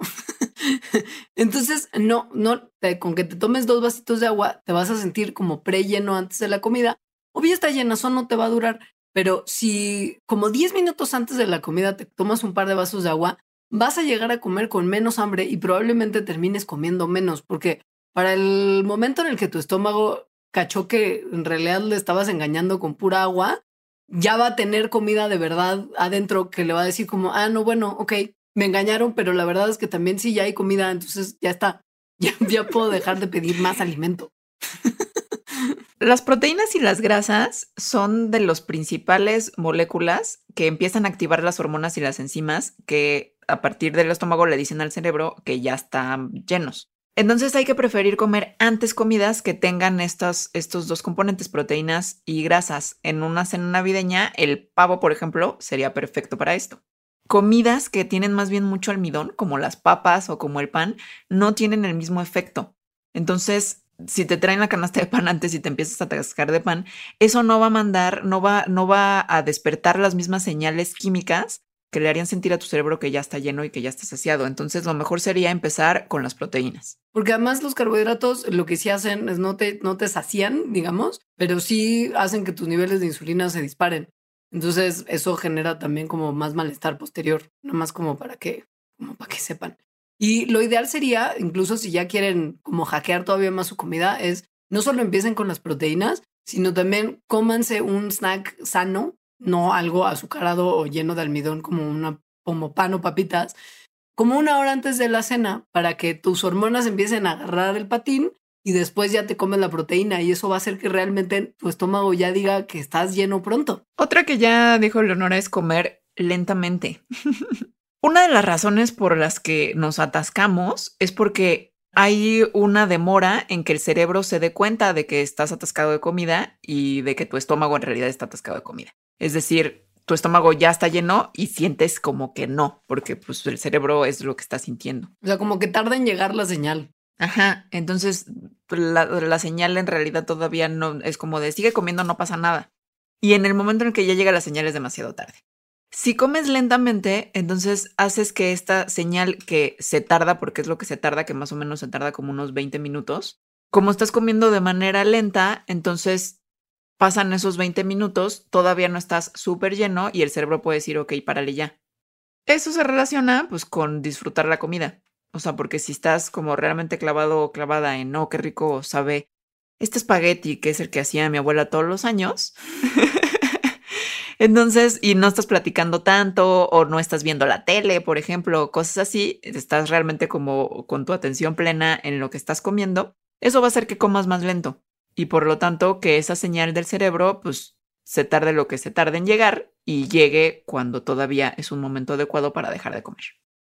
Entonces, no, no, te, con que te tomes dos vasitos de agua, te vas a sentir como pre lleno antes de la comida. O bien está llena, eso no te va a durar. Pero si como 10 minutos antes de la comida te tomas un par de vasos de agua, vas a llegar a comer con menos hambre y probablemente termines comiendo menos, porque para el momento en el que tu estómago cachó que en realidad le estabas engañando con pura agua, ya va a tener comida de verdad adentro que le va a decir como, ah, no, bueno, ok, me engañaron, pero la verdad es que también sí ya hay comida, entonces ya está. Ya, ya puedo dejar de pedir más alimento. Las proteínas y las grasas son de las principales moléculas que empiezan a activar las hormonas y las enzimas que a partir del estómago le dicen al cerebro que ya están llenos. Entonces hay que preferir comer antes comidas que tengan estos, estos dos componentes, proteínas y grasas. En una cena navideña, el pavo, por ejemplo, sería perfecto para esto comidas que tienen más bien mucho almidón, como las papas o como el pan, no tienen el mismo efecto. Entonces, si te traen la canasta de pan antes y te empiezas a atascar de pan, eso no va a mandar, no va, no va a despertar las mismas señales químicas que le harían sentir a tu cerebro que ya está lleno y que ya está saciado. Entonces, lo mejor sería empezar con las proteínas. Porque además los carbohidratos lo que sí hacen es no te, no te digamos, pero sí hacen que tus niveles de insulina se disparen. Entonces, eso genera también como más malestar posterior, nada más como para que, como para que sepan. Y lo ideal sería, incluso si ya quieren como hackear todavía más su comida, es no solo empiecen con las proteínas, sino también cómanse un snack sano, no algo azucarado o lleno de almidón como una como pan o papitas, como una hora antes de la cena para que tus hormonas empiecen a agarrar el patín y después ya te comes la proteína y eso va a hacer que realmente tu estómago ya diga que estás lleno pronto. Otra que ya dijo Leonora es comer lentamente. una de las razones por las que nos atascamos es porque hay una demora en que el cerebro se dé cuenta de que estás atascado de comida y de que tu estómago en realidad está atascado de comida. Es decir, tu estómago ya está lleno y sientes como que no, porque pues el cerebro es lo que está sintiendo. O sea, como que tarda en llegar la señal. Ajá, entonces la, señal en realidad todavía no es como de sigue comiendo, no pasa nada. Y en el momento en que ya llega la señal es demasiado tarde. Si comes lentamente, entonces haces que esta señal que se tarda, porque es lo que se tarda, que más o menos se tarda como unos 20 minutos, como estás comiendo de manera lenta, entonces pasan esos 20 minutos, todavía no estás súper lleno y el cerebro puede decir, ok, párale ya. Eso se relaciona pues con disfrutar la comida. O sea, porque si estás como realmente clavado o clavada en, no, oh, qué rico sabe este espagueti, que es el que hacía mi abuela todos los años. Entonces, y no estás platicando tanto o no estás viendo la tele, por ejemplo, cosas así, estás realmente como con tu atención plena en lo que estás comiendo, eso va a hacer que comas más lento y por lo tanto que esa señal del cerebro pues se tarde lo que se tarde en llegar y llegue cuando todavía es un momento adecuado para dejar de comer.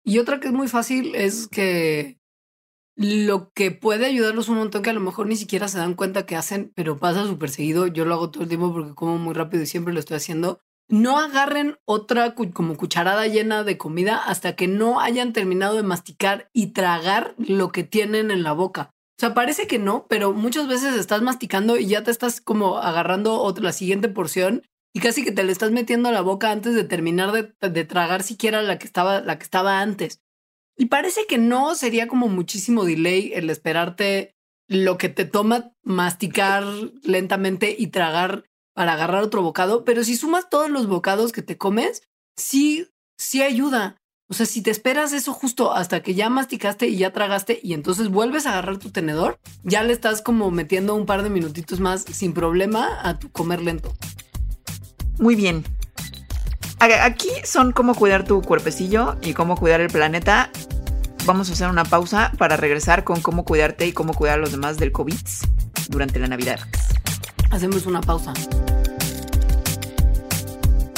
Y otra que es muy fácil es que lo que puede ayudarlos un montón que a lo mejor ni siquiera se dan cuenta que hacen, pero pasa súper seguido. Yo lo hago todo el tiempo porque como muy rápido y siempre lo estoy haciendo. No agarren otra como cucharada llena de comida hasta que no hayan terminado de masticar y tragar lo que tienen en la boca. O sea, parece que no, pero muchas veces estás masticando y ya te estás como agarrando otra, la siguiente porción y casi que te le estás metiendo a la boca antes de terminar de, tragar siquiera la que, estaba, la que estaba antes. Y parece que no sería como muchísimo delay el esperarte lo que te toma masticar lentamente y tragar para agarrar otro bocado, pero si sumas todos los bocados que te comes, sí, sí ayuda. O sea, si te esperas eso justo hasta que ya masticaste y ya tragaste y entonces vuelves a agarrar tu tenedor, ya le estás como metiendo un par de minutitos más sin problema a tu comer lento. Muy bien. Aquí son cómo cuidar tu cuerpecillo y cómo cuidar el planeta. Vamos a hacer una pausa para regresar con cómo cuidarte y cómo cuidar a los demás del COVID durante la Navidad. Hacemos una pausa.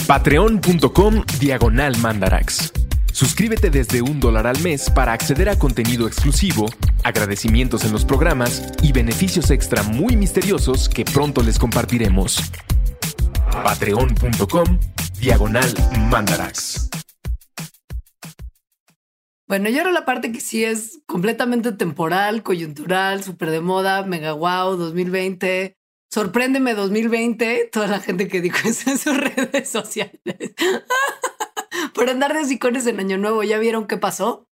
Patreon.com Diagonal Mandarax. Suscríbete desde un dólar al mes para acceder a contenido exclusivo, agradecimientos en los programas y beneficios extra muy misteriosos que pronto les compartiremos patreon.com diagonal mandarax. Bueno, y ahora la parte que sí es completamente temporal, coyuntural, súper de moda, mega wow, 2020. Sorpréndeme 2020, toda la gente que dijo eso en sus redes sociales. Por andar de sicones en Año Nuevo, ¿ya vieron qué pasó?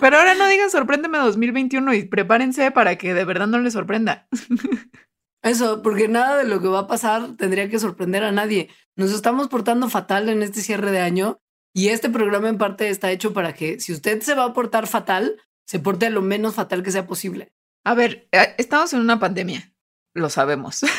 Pero ahora no digan sorpréndeme 2021 y prepárense para que de verdad no les sorprenda. Eso, porque nada de lo que va a pasar tendría que sorprender a nadie. Nos estamos portando fatal en este cierre de año y este programa en parte está hecho para que si usted se va a portar fatal, se porte lo menos fatal que sea posible. A ver, eh, estamos en una pandemia, lo sabemos.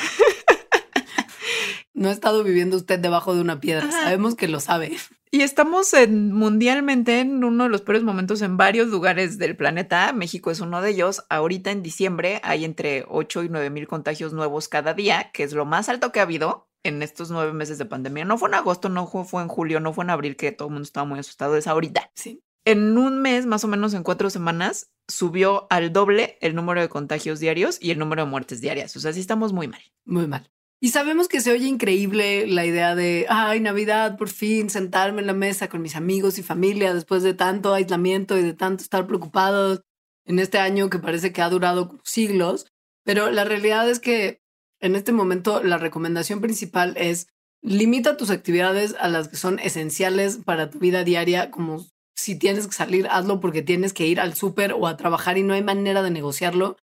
No ha estado viviendo usted debajo de una piedra, sabemos que lo sabe. Y estamos en, mundialmente en uno de los peores momentos en varios lugares del planeta. México es uno de ellos. Ahorita en diciembre hay entre 8 y 9 mil contagios nuevos cada día, que es lo más alto que ha habido en estos nueve meses de pandemia. No fue en agosto, no fue en julio, no fue en abril, que todo el mundo estaba muy asustado. Es ahorita. Sí. En un mes, más o menos en cuatro semanas, subió al doble el número de contagios diarios y el número de muertes diarias. O sea, sí estamos muy mal. Muy mal. Y sabemos que se oye increíble la idea de, ay, Navidad, por fin, sentarme en la mesa con mis amigos y familia después de tanto aislamiento y de tanto estar preocupados en este año que parece que ha durado siglos. Pero la realidad es que en este momento la recomendación principal es limita tus actividades a las que son esenciales para tu vida diaria, como si tienes que salir, hazlo porque tienes que ir al súper o a trabajar y no hay manera de negociarlo,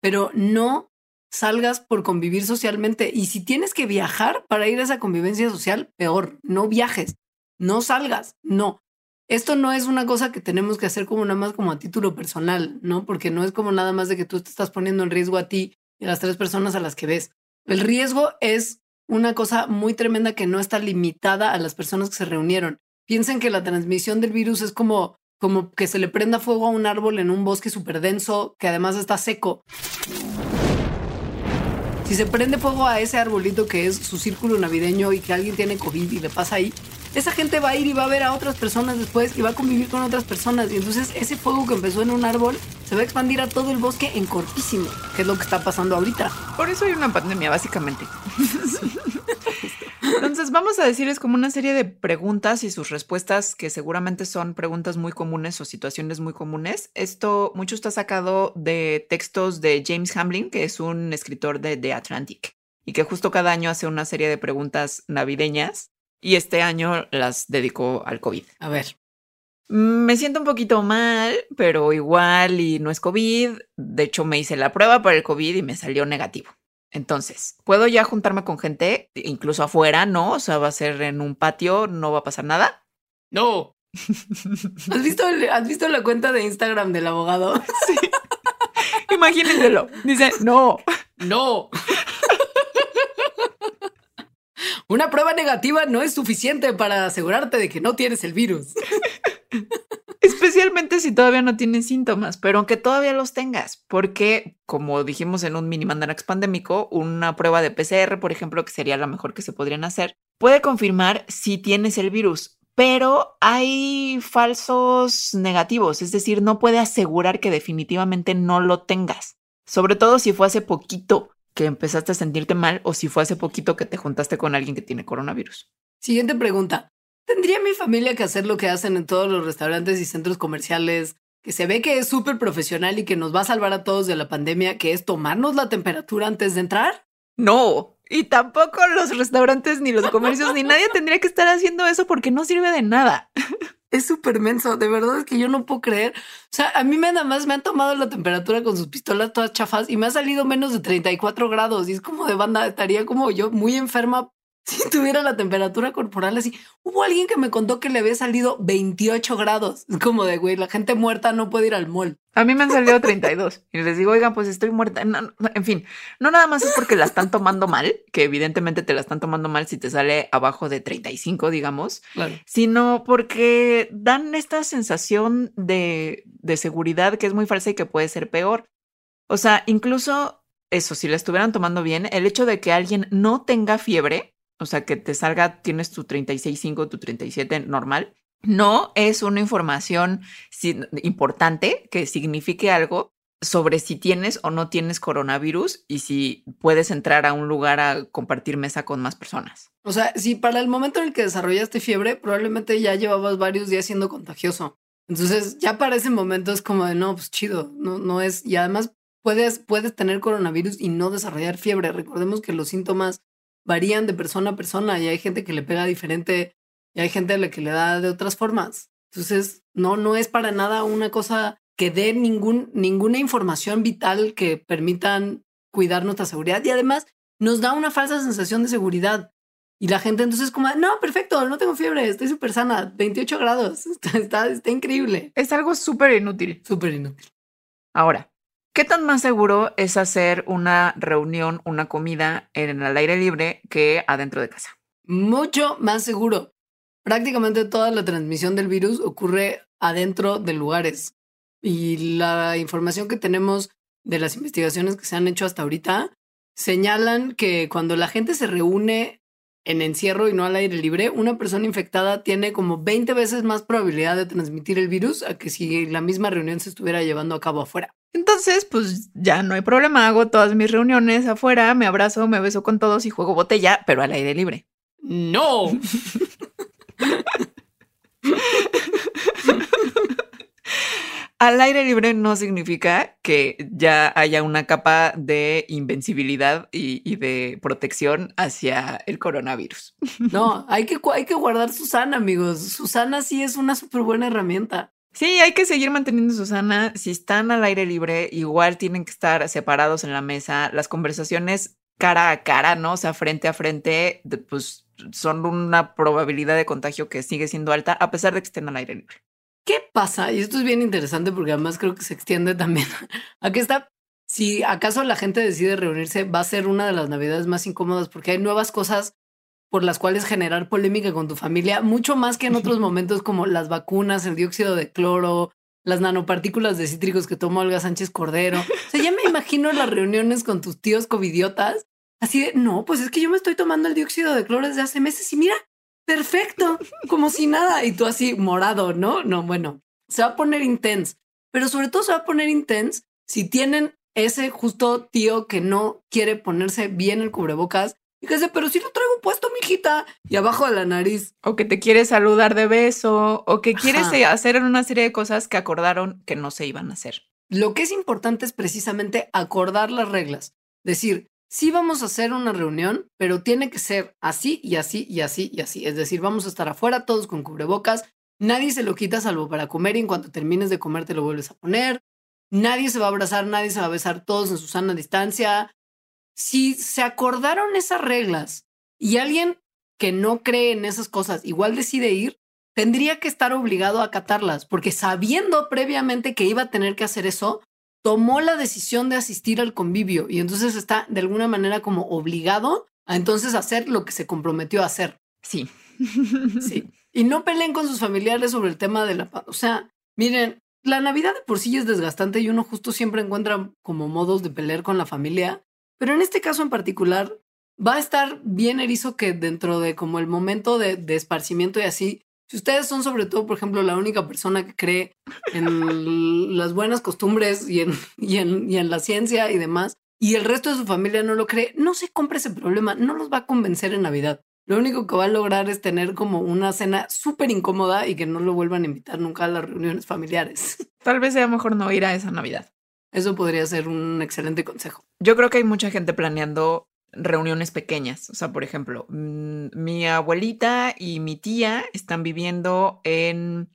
pero no salgas por convivir socialmente. Y si tienes que viajar para ir a esa convivencia social, peor, no viajes, no salgas, no. Esto no es una cosa que tenemos que hacer como nada más como a título personal, ¿no? Porque no es como nada más de que tú te estás poniendo en riesgo a ti y a las tres personas a las que ves. El riesgo es una cosa muy tremenda que no está limitada a las personas que se reunieron. Piensen que la transmisión del virus es como, como que se le prenda fuego a un árbol en un bosque súper denso que además está seco. Si se prende fuego a ese arbolito que es su círculo navideño y que alguien tiene COVID y le pasa ahí, esa gente va a ir y va a ver a otras personas después y va a convivir con otras personas. Y entonces ese fuego que empezó en un árbol se va a expandir a todo el bosque en cortísimo, que es lo que está pasando ahorita. Por eso hay una pandemia, básicamente. Entonces vamos a decirles como una serie de preguntas y sus respuestas que seguramente son preguntas muy comunes o situaciones muy comunes. Esto mucho está sacado de textos de James Hamlin, que es un escritor de The Atlantic y que justo cada año hace una serie de preguntas navideñas y este año las dedicó al COVID. A ver. Me siento un poquito mal, pero igual y no es COVID. De hecho, me hice la prueba para el COVID y me salió negativo. Entonces, ¿puedo ya juntarme con gente, incluso afuera, no? O sea, va a ser en un patio, no va a pasar nada. No. ¿Has visto, ¿Has visto la cuenta de Instagram del abogado? Sí. Imagínenselo. Dice, no. No. Una prueba negativa no es suficiente para asegurarte de que no tienes el virus. Especialmente si todavía no tienes síntomas, pero aunque todavía los tengas, porque como dijimos en un mini mandarax pandémico, una prueba de PCR, por ejemplo, que sería la mejor que se podrían hacer, puede confirmar si tienes el virus, pero hay falsos negativos, es decir, no puede asegurar que definitivamente no lo tengas, sobre todo si fue hace poquito que empezaste a sentirte mal o si fue hace poquito que te juntaste con alguien que tiene coronavirus. Siguiente pregunta. ¿Tendría mi familia que hacer lo que hacen en todos los restaurantes y centros comerciales? Que se ve que es súper profesional y que nos va a salvar a todos de la pandemia, que es tomarnos la temperatura antes de entrar? No, y tampoco los restaurantes ni los comercios ni nadie tendría que estar haciendo eso porque no sirve de nada. Es súper menso, de verdad es que yo no puedo creer. O sea, a mí me nada más me han tomado la temperatura con sus pistolas todas chafas y me ha salido menos de 34 grados y es como de banda, estaría como yo muy enferma si tuviera la temperatura corporal así. Hubo alguien que me contó que le había salido 28 grados. Es como de, güey, la gente muerta no puede ir al mall. A mí me han salido 32 y les digo, oigan, pues estoy muerta. en fin, no nada más es porque la están tomando mal, que evidentemente te la están tomando mal si te sale abajo de 35, digamos, sino porque dan esta sensación de, de seguridad que es muy falsa y que puede ser peor. O sea, incluso eso, si la estuvieran tomando bien, el hecho de que alguien no tenga fiebre o sea, que te salga, tienes tu 36.5, tu 37 normal, no es una información importante que signifique algo sobre si tienes o no tienes coronavirus y si puedes entrar a un lugar a compartir mesa con más personas. O sea, si para el momento en el que desarrollaste fiebre, probablemente ya llevabas varios días siendo contagioso. Entonces, ya para ese momento es como de no, pues chido, no, no es. Y además puedes, puedes tener coronavirus y no desarrollar fiebre. Recordemos que los síntomas varían de persona a persona y hay gente que le pega diferente y hay gente a la que le da de otras formas. Entonces, no, no es para nada una cosa que dé ningún, ninguna información vital que permitan cuidar nuestra seguridad y además nos da una falsa sensación de seguridad. Y la gente entonces como, no, perfecto, no tengo fiebre, estoy súper sana, 28 grados, está, está increíble. Es algo súper inútil. Súper inútil. Ahora, ¿Qué tan más seguro es hacer una reunión, una comida en el aire libre que adentro de casa? Mucho más seguro. prácticamente toda la transmisión del virus ocurre adentro de lugares. Y la información que tenemos de las investigaciones que se han hecho hasta ahorita señalan que cuando la gente se reúne en encierro y no al aire libre, una persona infectada tiene como 20 veces más probabilidad de transmitir el virus a que si la misma reunión se estuviera llevando a cabo afuera. Entonces, pues ya no hay problema, hago todas mis reuniones afuera, me abrazo, me beso con todos y juego botella, pero al aire libre. No. Al aire libre no significa que ya haya una capa de invencibilidad y, de protección hacia el coronavirus. No, hay que, hay que guardar Susana, amigos. Susana sí es una súper buena herramienta. Sí, hay que seguir manteniendo Susana. Si están al aire libre, igual tienen que estar separados en la mesa. Las conversaciones cara a cara, ¿no? O sea, frente a frente, pues son una probabilidad de contagio que sigue siendo alta a pesar de que estén al aire libre. ¿Qué pasa? Y esto es bien interesante porque además creo que se extiende también a que está, si acaso la gente decide reunirse, va a ser una de las navidades más incómodas porque hay nuevas cosas por las cuales generar polémica con tu familia, mucho más que en otros momentos como las vacunas, el dióxido de cloro, las nanopartículas de cítricos que tomó Olga Sánchez Cordero. O sea, ya me imagino las reuniones con tus tíos covidiotas, así de, no, pues es que yo me estoy tomando el dióxido de cloro desde hace meses y mira, perfecto, como si nada. Y tú así morado, ¿no? No, bueno, se va a poner intenso, pero sobre todo se va a poner intenso si tienen ese justo tío que no quiere ponerse bien el cubrebocas. Y que dice, pero si lo traigo puesto, mijita, y abajo de la nariz. O que te quiere saludar de beso, o que quieres hacer una serie de cosas que acordaron que no se iban a hacer. Lo que es importante es precisamente acordar las reglas. Decir, sí vamos a hacer una reunión, pero tiene que ser así y así y así y así. Es decir, vamos a estar afuera todos con cubrebocas, nadie se lo quita salvo para comer y en cuanto termines de comer te lo vuelves a poner. Nadie se va a abrazar, nadie se va a besar, todos en su sana distancia. Si se acordaron esas reglas y alguien que no cree en esas cosas igual decide ir, tendría que estar obligado a acatarlas, porque sabiendo previamente que iba a tener que hacer eso, tomó la decisión de asistir al convivio y entonces está de alguna manera como obligado a entonces hacer lo que se comprometió a hacer. Sí. Sí. Y no peleen con sus familiares sobre el tema de la... O sea, miren, la Navidad de por sí es desgastante y uno justo siempre encuentra como modos de pelear con la familia, pero en este caso en particular va a estar bien erizo que dentro de como el momento de, de esparcimiento y así, si ustedes son sobre todo, por ejemplo, la única persona que cree en las buenas costumbres y en, y, en, y en la ciencia y demás, y el resto de su familia no lo cree, no se compre ese problema, no los va a convencer en Navidad. Lo único que va a lograr es tener como una cena súper incómoda y que no lo vuelvan a invitar nunca a las reuniones familiares. Tal vez sea mejor no ir a esa Navidad. Eso podría ser un excelente consejo. Yo creo que hay mucha gente planeando reuniones pequeñas. O sea, por ejemplo, mm, mi abuelita y mi tía están viviendo en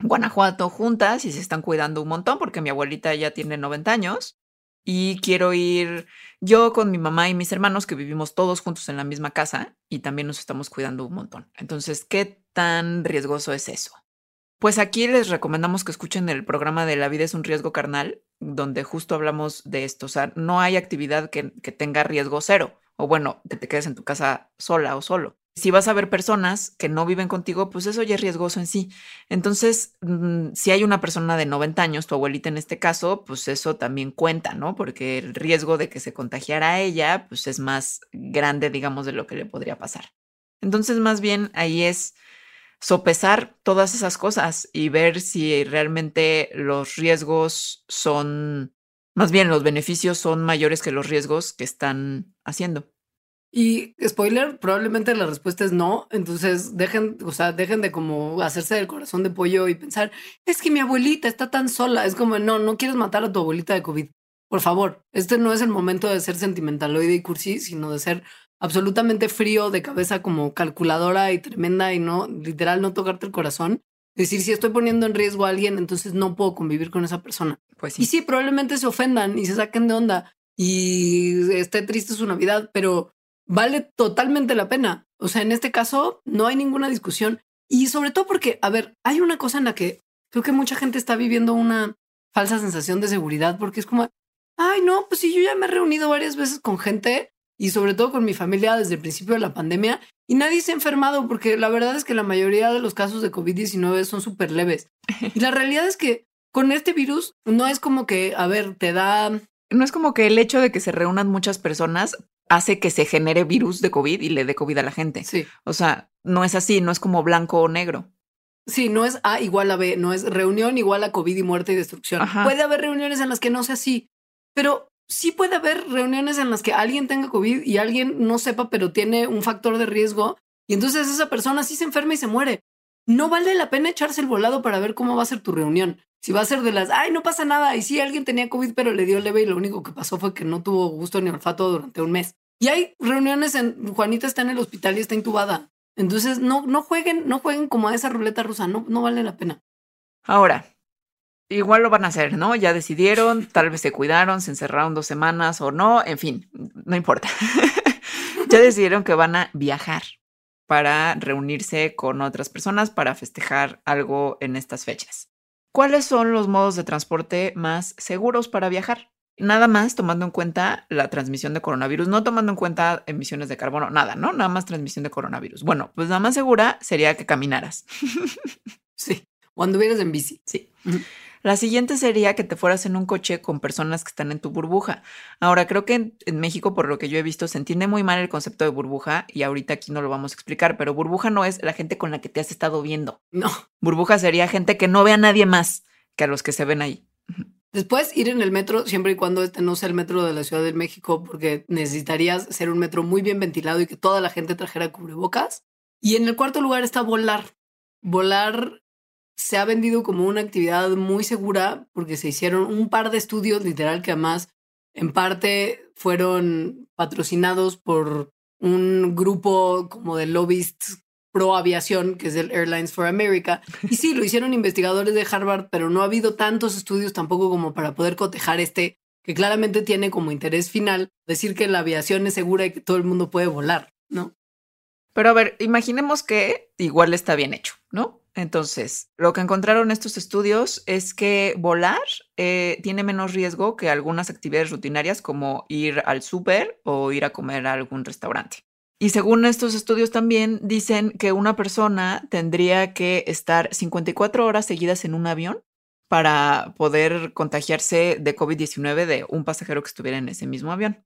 Guanajuato juntas y se están cuidando un montón porque mi abuelita ya tiene 90 años y quiero ir yo con mi mamá y mis hermanos que vivimos todos juntos en la misma casa y también nos estamos cuidando un montón. Entonces, ¿qué tan riesgoso es eso? Pues aquí les recomendamos que escuchen el programa de La vida es un riesgo carnal, donde justo hablamos de esto. O sea, no hay actividad que, tenga riesgo cero. O bueno, que te quedes en tu casa sola o solo. Si vas a ver personas que no viven contigo, pues eso ya es riesgoso en sí. Entonces, mm, si hay una persona de 90 años, tu abuelita en este caso, pues eso también cuenta, ¿no? Porque el riesgo de que se contagiara a ella, pues es más grande, digamos, de lo que le podría pasar. Entonces, más bien ahí es sopesar todas esas cosas y ver si realmente los riesgos son, más bien los beneficios son mayores que los riesgos que están haciendo. Y spoiler, probablemente la respuesta es no. Entonces dejen, o sea, dejen de como hacerse del corazón de pollo y pensar, es que mi abuelita está tan sola. Es como, no, no quieres matar a tu abuelita de COVID. Por favor, este no es el momento de ser sentimentaloide y cursi, sino de ser absolutamente frío de cabeza como calculadora y tremenda y no, literal, no tocarte el corazón. Decir, si estoy poniendo en riesgo a alguien, entonces no puedo convivir con esa persona. Pues sí. Y sí, probablemente se ofendan y se saquen de onda y esté triste su Navidad, pero vale totalmente la pena. O sea, en este caso no hay ninguna discusión. Y sobre todo porque, a ver, hay una cosa en la que creo que mucha gente está viviendo una falsa sensación de seguridad porque es como, ay, no, pues si yo ya me he reunido varias veces con gente, y sobre todo con mi familia desde el principio de la pandemia y nadie se ha enfermado porque la verdad es que la mayoría de los casos de COVID-19 son súper leves. Y la realidad es que con este virus no es como que, a ver, te da... No es como que el hecho de que se reúnan muchas personas hace que se genere virus de COVID y le dé COVID a la gente. Sí. O sea, no es así, no es como blanco o negro. Sí, no es A igual a B, no es reunión igual a COVID y muerte y destrucción. Ajá. Puede haber reuniones en las que no sea así, pero sí puede haber reuniones en las que alguien tenga COVID y alguien no sepa, pero tiene un factor de riesgo y entonces esa persona sí se enferma y se muere. No vale la pena echarse el volado para ver cómo va a ser tu reunión. Si va a ser de las, ay, no pasa nada. Y sí, alguien tenía COVID, pero le dio leve y lo único que pasó fue que no tuvo gusto ni olfato durante un mes. Y hay reuniones en, Juanita está en el hospital y está intubada. Entonces, no, no jueguen, no jueguen como a esa ruleta rusa, no, no vale la pena. Ahora, igual lo van a hacer, ¿no? Ya decidieron, tal vez se cuidaron, se encerraron dos semanas o no, en fin, no importa. ya decidieron que van a viajar para reunirse con otras personas para festejar algo en estas fechas. ¿Cuáles son los modos de transporte más seguros para viajar? Nada más tomando en cuenta la transmisión de coronavirus, no tomando en cuenta emisiones de carbono, nada, ¿no? Nada más transmisión de coronavirus. Bueno, pues la más segura sería que caminaras. Sí, o anduvieras en bici. Sí. La siguiente sería que te fueras en un coche con personas que están en tu burbuja. Ahora, creo que en, en México, por lo que yo he visto, se entiende muy mal el concepto de burbuja y ahorita aquí no lo vamos a explicar, pero burbuja no es la gente con la que te has estado viendo. No. Burbuja sería gente que no ve a nadie más que a los que se ven ahí. Después ir en el metro, siempre y cuando este no sea el metro de la Ciudad de México, porque necesitarías ser un metro muy bien ventilado y que toda la gente trajera cubrebocas. Y en el cuarto lugar está volar. Volar se ha vendido como una actividad muy segura porque se hicieron un par de estudios, literal, que además en parte fueron patrocinados por un grupo como de lobbyists pro aviación, que es el Airlines for America. Y sí, lo hicieron investigadores de Harvard, pero no ha habido tantos estudios tampoco como para poder cotejar este, que claramente tiene como interés final decir que la aviación es segura y que todo el mundo puede volar, ¿no? Pero a ver, imaginemos que igual está bien hecho, ¿no? Entonces, lo que encontraron estos estudios es que volar eh, tiene menos riesgo que algunas actividades rutinarias como ir al súper o ir a comer a algún restaurante. Y según estos estudios también dicen que una persona tendría que estar 54 horas seguidas en un avión para poder contagiarse de COVID-19 de un pasajero que estuviera en ese mismo avión.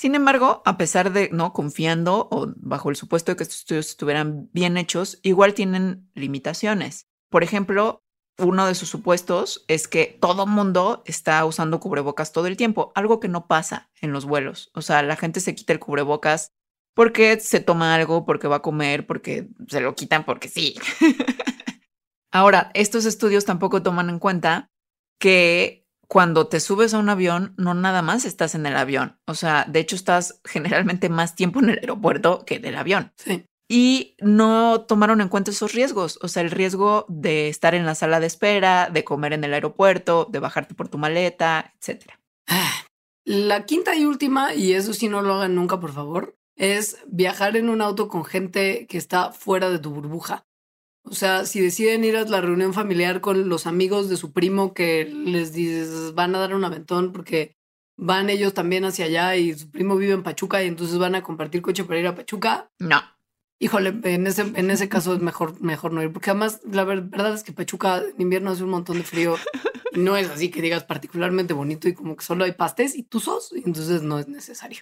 Sin embargo, a pesar de no confiando o bajo el supuesto de que estos estudios estuvieran bien hechos, igual tienen limitaciones. Por ejemplo, uno de sus supuestos es que todo mundo está usando cubrebocas todo el tiempo, algo que no pasa en los vuelos. O sea, la gente se quita el cubrebocas porque se toma algo, porque va a comer, porque se lo quitan porque sí. Ahora, estos estudios tampoco toman en cuenta que cuando te subes a un avión, no nada más estás en el avión. O sea, de hecho estás generalmente más tiempo en el aeropuerto que en el avión. Sí. Y no tomaron en cuenta esos riesgos. O sea, el riesgo de estar en la sala de espera, de comer en el aeropuerto, de bajarte por tu maleta, etcétera. La quinta y última, y eso sí no lo hagan nunca, por favor, es viajar en un auto con gente que está fuera de tu burbuja. O sea, si deciden ir a la reunión familiar con los amigos de su primo que les dices van a dar un aventón porque van ellos también hacia allá y su primo vive en Pachuca y entonces van a compartir coche para ir a Pachuca. No. Híjole, en ese, en ese caso es mejor, mejor no ir, porque además la ver- verdad es que Pachuca en invierno hace un montón de frío. y No es así que digas particularmente bonito y como que solo hay pastes y tuzos, y entonces no es necesario.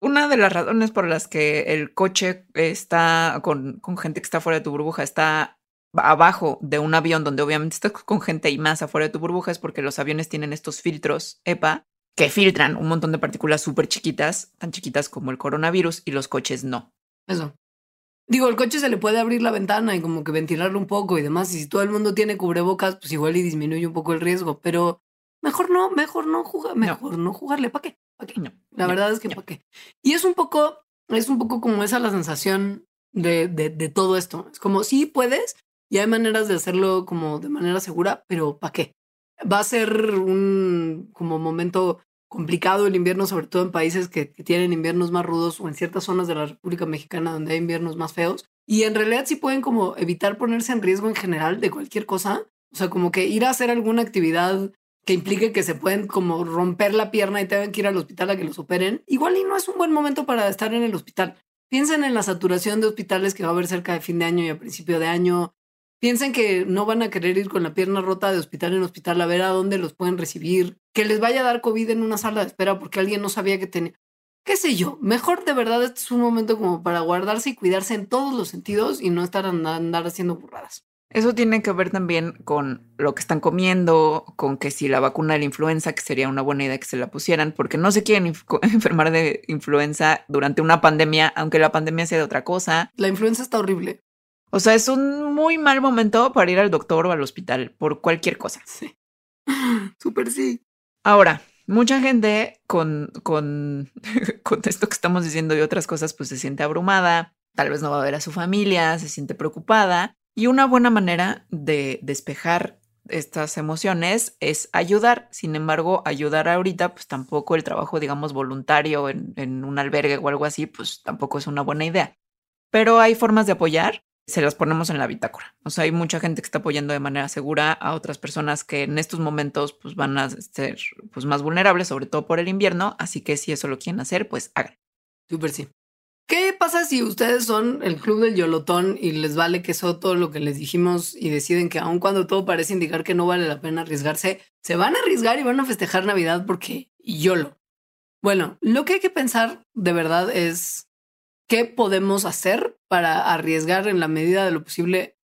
Una de las razones por las que el coche está con, con gente que está fuera de tu burbuja está abajo de un avión donde obviamente estás con gente y más afuera de tu burbuja es porque los aviones tienen estos filtros EPA que filtran un montón de partículas súper chiquitas, tan chiquitas como el coronavirus, y los coches no. Eso. Digo, el coche se le puede abrir la ventana y como que ventilarlo un poco y demás. Y si todo el mundo tiene cubrebocas, pues igual y disminuye un poco el riesgo. Pero mejor no, mejor no jugar, mejor no, jugarle. ¿Para qué? ¿Para qué? No, La verdad es que. ¿para qué? Y es un poco, es un poco como esa la sensación de, de, de todo esto. Es como, sí puedes y hay maneras de hacerlo como de manera segura, pero ¿para qué? Va a ser un como momento complicado el invierno, sobre todo en países que, que tienen inviernos más rudos o en ciertas zonas de la República Mexicana donde hay inviernos más feos. Y en realidad sí pueden como evitar ponerse en riesgo en general de cualquier cosa. O sea, como que ir a hacer alguna actividad que implique que se pueden como romper la pierna y tengan que ir al hospital a que los operen, igual y no es un buen momento para estar en el hospital. Piensen en la saturación de hospitales que va a haber cerca de fin de año y a principio de año. Piensen que no van a querer ir con la pierna rota de hospital en hospital a ver a dónde los pueden recibir, que les vaya a dar COVID en una sala de espera porque alguien no sabía que tenía. Qué sé yo, mejor de verdad este es un momento como para guardarse y cuidarse en todos los sentidos y no estar andar haciendo burradas. Eso tiene que ver también con lo que están comiendo, con que si la vacuna de la influenza, que sería una buena idea que se la pusieran, porque no se quieren enfermar de influenza durante una pandemia, aunque la pandemia sea de otra cosa. La influenza está horrible. O sea, es un muy mal momento para ir al doctor o al hospital por cualquier cosa. Sí. Súper sí. Ahora, mucha gente con, con, con esto que estamos diciendo y otras cosas, pues se siente abrumada, tal vez no va a ver a su familia, se siente preocupada y una buena manera de despejar estas emociones es ayudar. Sin embargo, ayudar ahorita, pues tampoco el trabajo, digamos, voluntario en, un albergue o algo así, pues tampoco es una buena idea. Pero hay formas de apoyar, se las ponemos en la bitácora. O sea, hay mucha gente que está apoyando de manera segura a otras personas que en estos momentos pues van a ser pues más vulnerables, sobre todo por el invierno. Así que si eso lo quieren hacer, pues hagan. Súper sí. ¿Qué pasa si ustedes son el club del Yolotón y les vale que eso todo lo que les dijimos y deciden que aun cuando todo parece indicar que no vale la pena arriesgarse, se van a arriesgar y van a festejar Navidad porque YOLO? Bueno, lo que hay que pensar de verdad es qué podemos hacer para arriesgar en la medida de lo posible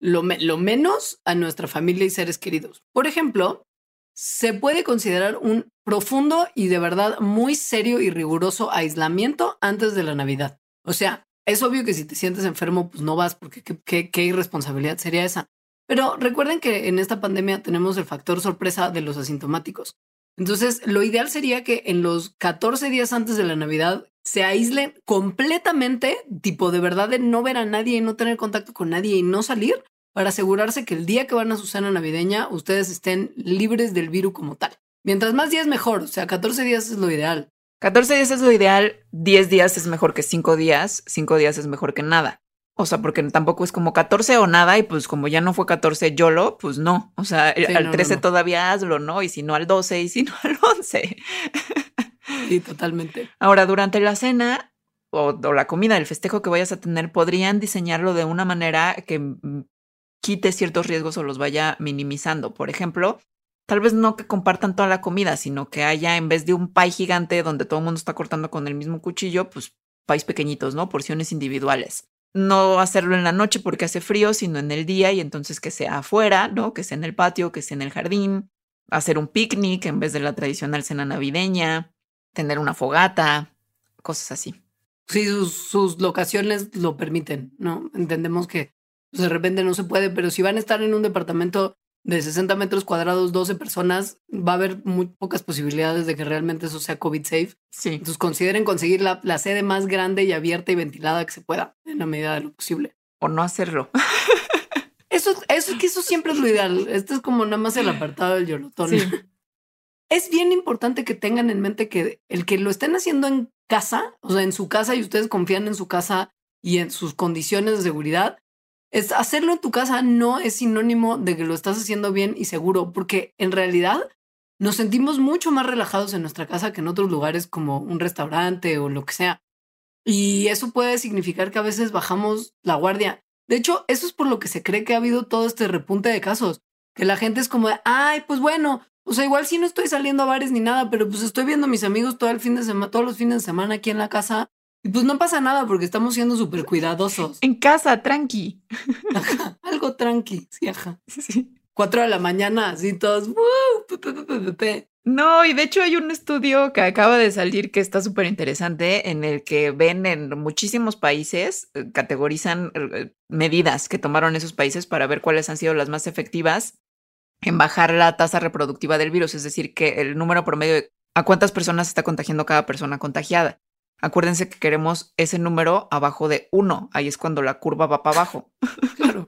lo, lo menos a nuestra familia y seres queridos. Por ejemplo, se puede considerar un profundo y de verdad muy serio y riguroso aislamiento antes de la Navidad. O sea, es obvio que si te sientes enfermo, pues no vas porque qué, irresponsabilidad sería esa. Pero recuerden que en esta pandemia tenemos el factor sorpresa de los asintomáticos. Entonces, lo ideal sería que en los 14 días antes de la Navidad se aíslen completamente, tipo de verdad de no ver a nadie y no tener contacto con nadie y no salir, para asegurarse que el día que van a su cena navideña ustedes estén libres del virus como tal. Mientras más días mejor, o sea, 14 días es lo ideal. 14 días es lo ideal, 10 días es mejor que 5 días, 5 días es mejor que nada. O sea, porque tampoco es como 14 o nada, y pues como ya no fue 14 YOLO, pues no. O sea, al 13 todavía hazlo, ¿no? Y si no al 12, y si no al 11. Sí, totalmente. Ahora, durante la cena o, o, la comida, el festejo que vayas a tener, podrían diseñarlo de una manera que mm, quite ciertos riesgos o los vaya minimizando. Por ejemplo, tal vez no que compartan toda la comida, sino que haya en vez de un pay gigante donde todo el mundo está cortando con el mismo cuchillo, pues pais pequeñitos, ¿no? Porciones individuales. No hacerlo en la noche porque hace frío, sino en el día y entonces que sea afuera, ¿no? Que sea en el patio, que sea en el jardín. Hacer un picnic en vez de la tradicional cena navideña. Tener una fogata, cosas así. Sí, sus, sus locaciones lo permiten, ¿no? Entendemos que pues, de repente no se puede, pero si van a estar en un departamento de 60 metros cuadrados, 12 personas, va a haber muy pocas posibilidades de que realmente eso sea COVID safe. Sí. Entonces consideren conseguir la, la sede más grande y abierta y ventilada que se pueda, en la medida de lo posible. O no hacerlo. Eso, eso, que eso siempre es lo ideal. Esto es como nada más el apartado del Yolotón. Sí. Es bien importante que tengan en mente que el que lo estén haciendo en casa, o sea, en su casa y ustedes confían en su casa y en sus condiciones de seguridad, es hacerlo en tu casa no es sinónimo de que lo estás haciendo bien y seguro, porque en realidad nos sentimos mucho más relajados en nuestra casa que en otros lugares como un restaurante o lo que sea. Y eso puede significar que a veces bajamos la guardia. De hecho, eso es por lo que se cree que ha habido todo este repunte de casos, que la gente es como de, ay, pues bueno, o sea, igual sí no estoy saliendo a bares ni nada, pero pues estoy viendo a mis amigos todo el fin de semana, todos los fines de semana aquí en la casa y pues no pasa nada porque estamos siendo súper cuidadosos. En casa, tranqui. algo tranqui, sí, ajá. Sí. Cuatro de la mañana, así todos. No, y de hecho hay un estudio que acaba de salir que está súper interesante en el que ven en muchísimos países, eh, categorizan eh, medidas que tomaron esos países para ver cuáles han sido las más efectivas en bajar la tasa reproductiva del virus, es decir, que el número promedio de a cuántas personas está contagiando cada persona contagiada. Acuérdense que queremos ese número abajo de 1. Ahí es cuando la curva va para abajo. Claro.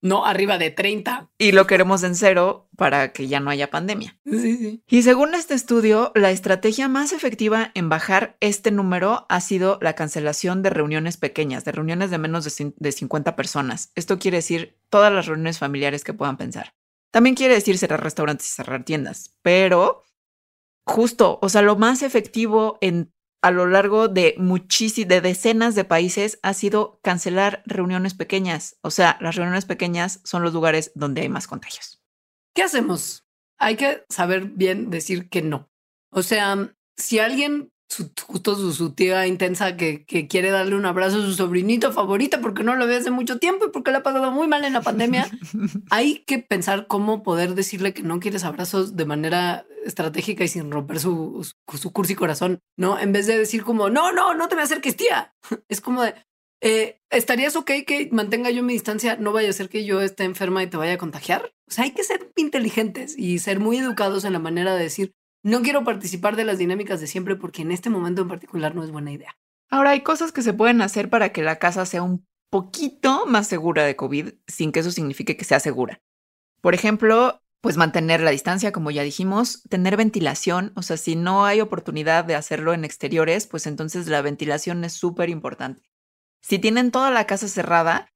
No arriba de 30. Y lo queremos en cero para que ya no haya pandemia. Sí, sí. Y según este estudio, la estrategia más efectiva en bajar este número ha sido la cancelación de reuniones pequeñas, de reuniones de menos de 50 personas. Esto quiere decir todas las reuniones familiares que puedan pensar. También quiere decir cerrar restaurantes y cerrar tiendas, pero justo, o sea, lo más efectivo en a lo largo de muchísimas, de decenas de países ha sido cancelar reuniones pequeñas. O sea, las reuniones pequeñas son los lugares donde hay más contagios. ¿Qué hacemos? Hay que saber bien decir que no. O sea, si alguien, justo su, tía intensa que, que, quiere darle un abrazo a su sobrinito favorito porque no lo ve hace mucho tiempo y porque le ha pasado muy mal en la pandemia, hay que pensar cómo poder decirle que no quieres abrazos de manera estratégica y sin romper su, su, curso y corazón, ¿no? En vez de decir como, no, no, no te me acerques, tía. Es como de, eh, ¿estarías ok que mantenga yo mi distancia? No vaya a ser que yo esté enferma y te vaya a contagiar. O sea, hay que ser inteligentes y ser muy educados en la manera de decir, no quiero participar de las dinámicas de siempre porque en este momento en particular no es buena idea. Ahora, hay cosas que se pueden hacer para que la casa sea un poquito más segura de COVID sin que eso signifique que sea segura. Por ejemplo, pues mantener la distancia, como ya dijimos, tener ventilación, o sea, si no hay oportunidad de hacerlo en exteriores, pues entonces la ventilación es súper importante. Si tienen toda la casa cerrada,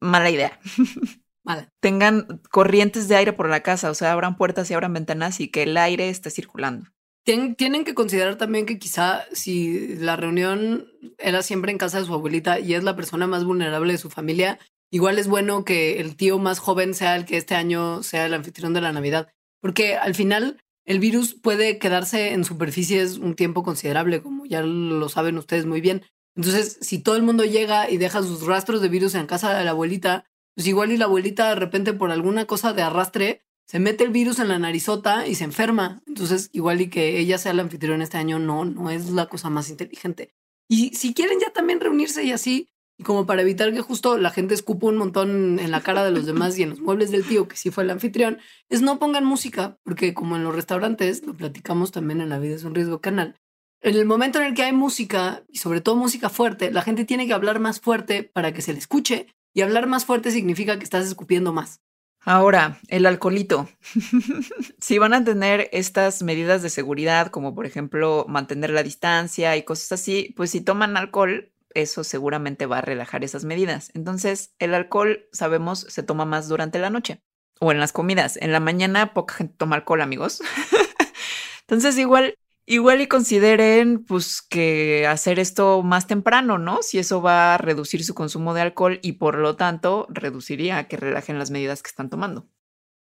mala idea. Mala. Tengan corrientes de aire por la casa, o sea, abran puertas y abran ventanas y que el aire esté circulando. tienen que considerar también que quizá si la reunión era siempre en casa de su abuelita y es la persona más vulnerable de su familia, igual es bueno que el tío más joven sea el que este año sea el anfitrión de la Navidad, porque al final el virus puede quedarse en superficies un tiempo considerable, como ya lo saben ustedes muy bien. Entonces, si todo el mundo llega y deja sus rastros de virus en casa de la abuelita, pues igual y la abuelita de repente por alguna cosa de arrastre se mete el virus en la narizota y se enferma. Entonces, igual y que ella sea la anfitrión este año, no, no es la cosa más inteligente. Y si quieren ya también reunirse y así, y como para evitar que justo la gente escupa un montón en la cara de los demás y en los muebles del tío, que sí fue el anfitrión, es no pongan música, porque como en los restaurantes, lo platicamos también en La Vida es un Riesgo Canal, en el momento en el que hay música, y sobre todo música fuerte, la gente tiene que hablar más fuerte para que se le escuche, y hablar más fuerte significa que estás escupiendo más. Ahora, el alcoholito. si van a tener estas medidas de seguridad, como por ejemplo mantener la distancia y cosas así, pues si toman alcohol, eso seguramente va a relajar esas medidas. Entonces, el alcohol, sabemos, se toma más durante la noche o en las comidas. En la mañana poca gente toma alcohol, amigos. Entonces, igual, igual y consideren pues que hacer esto más temprano, ¿no? Si eso va a reducir su consumo de alcohol y por lo tanto reduciría que relajen las medidas que están tomando.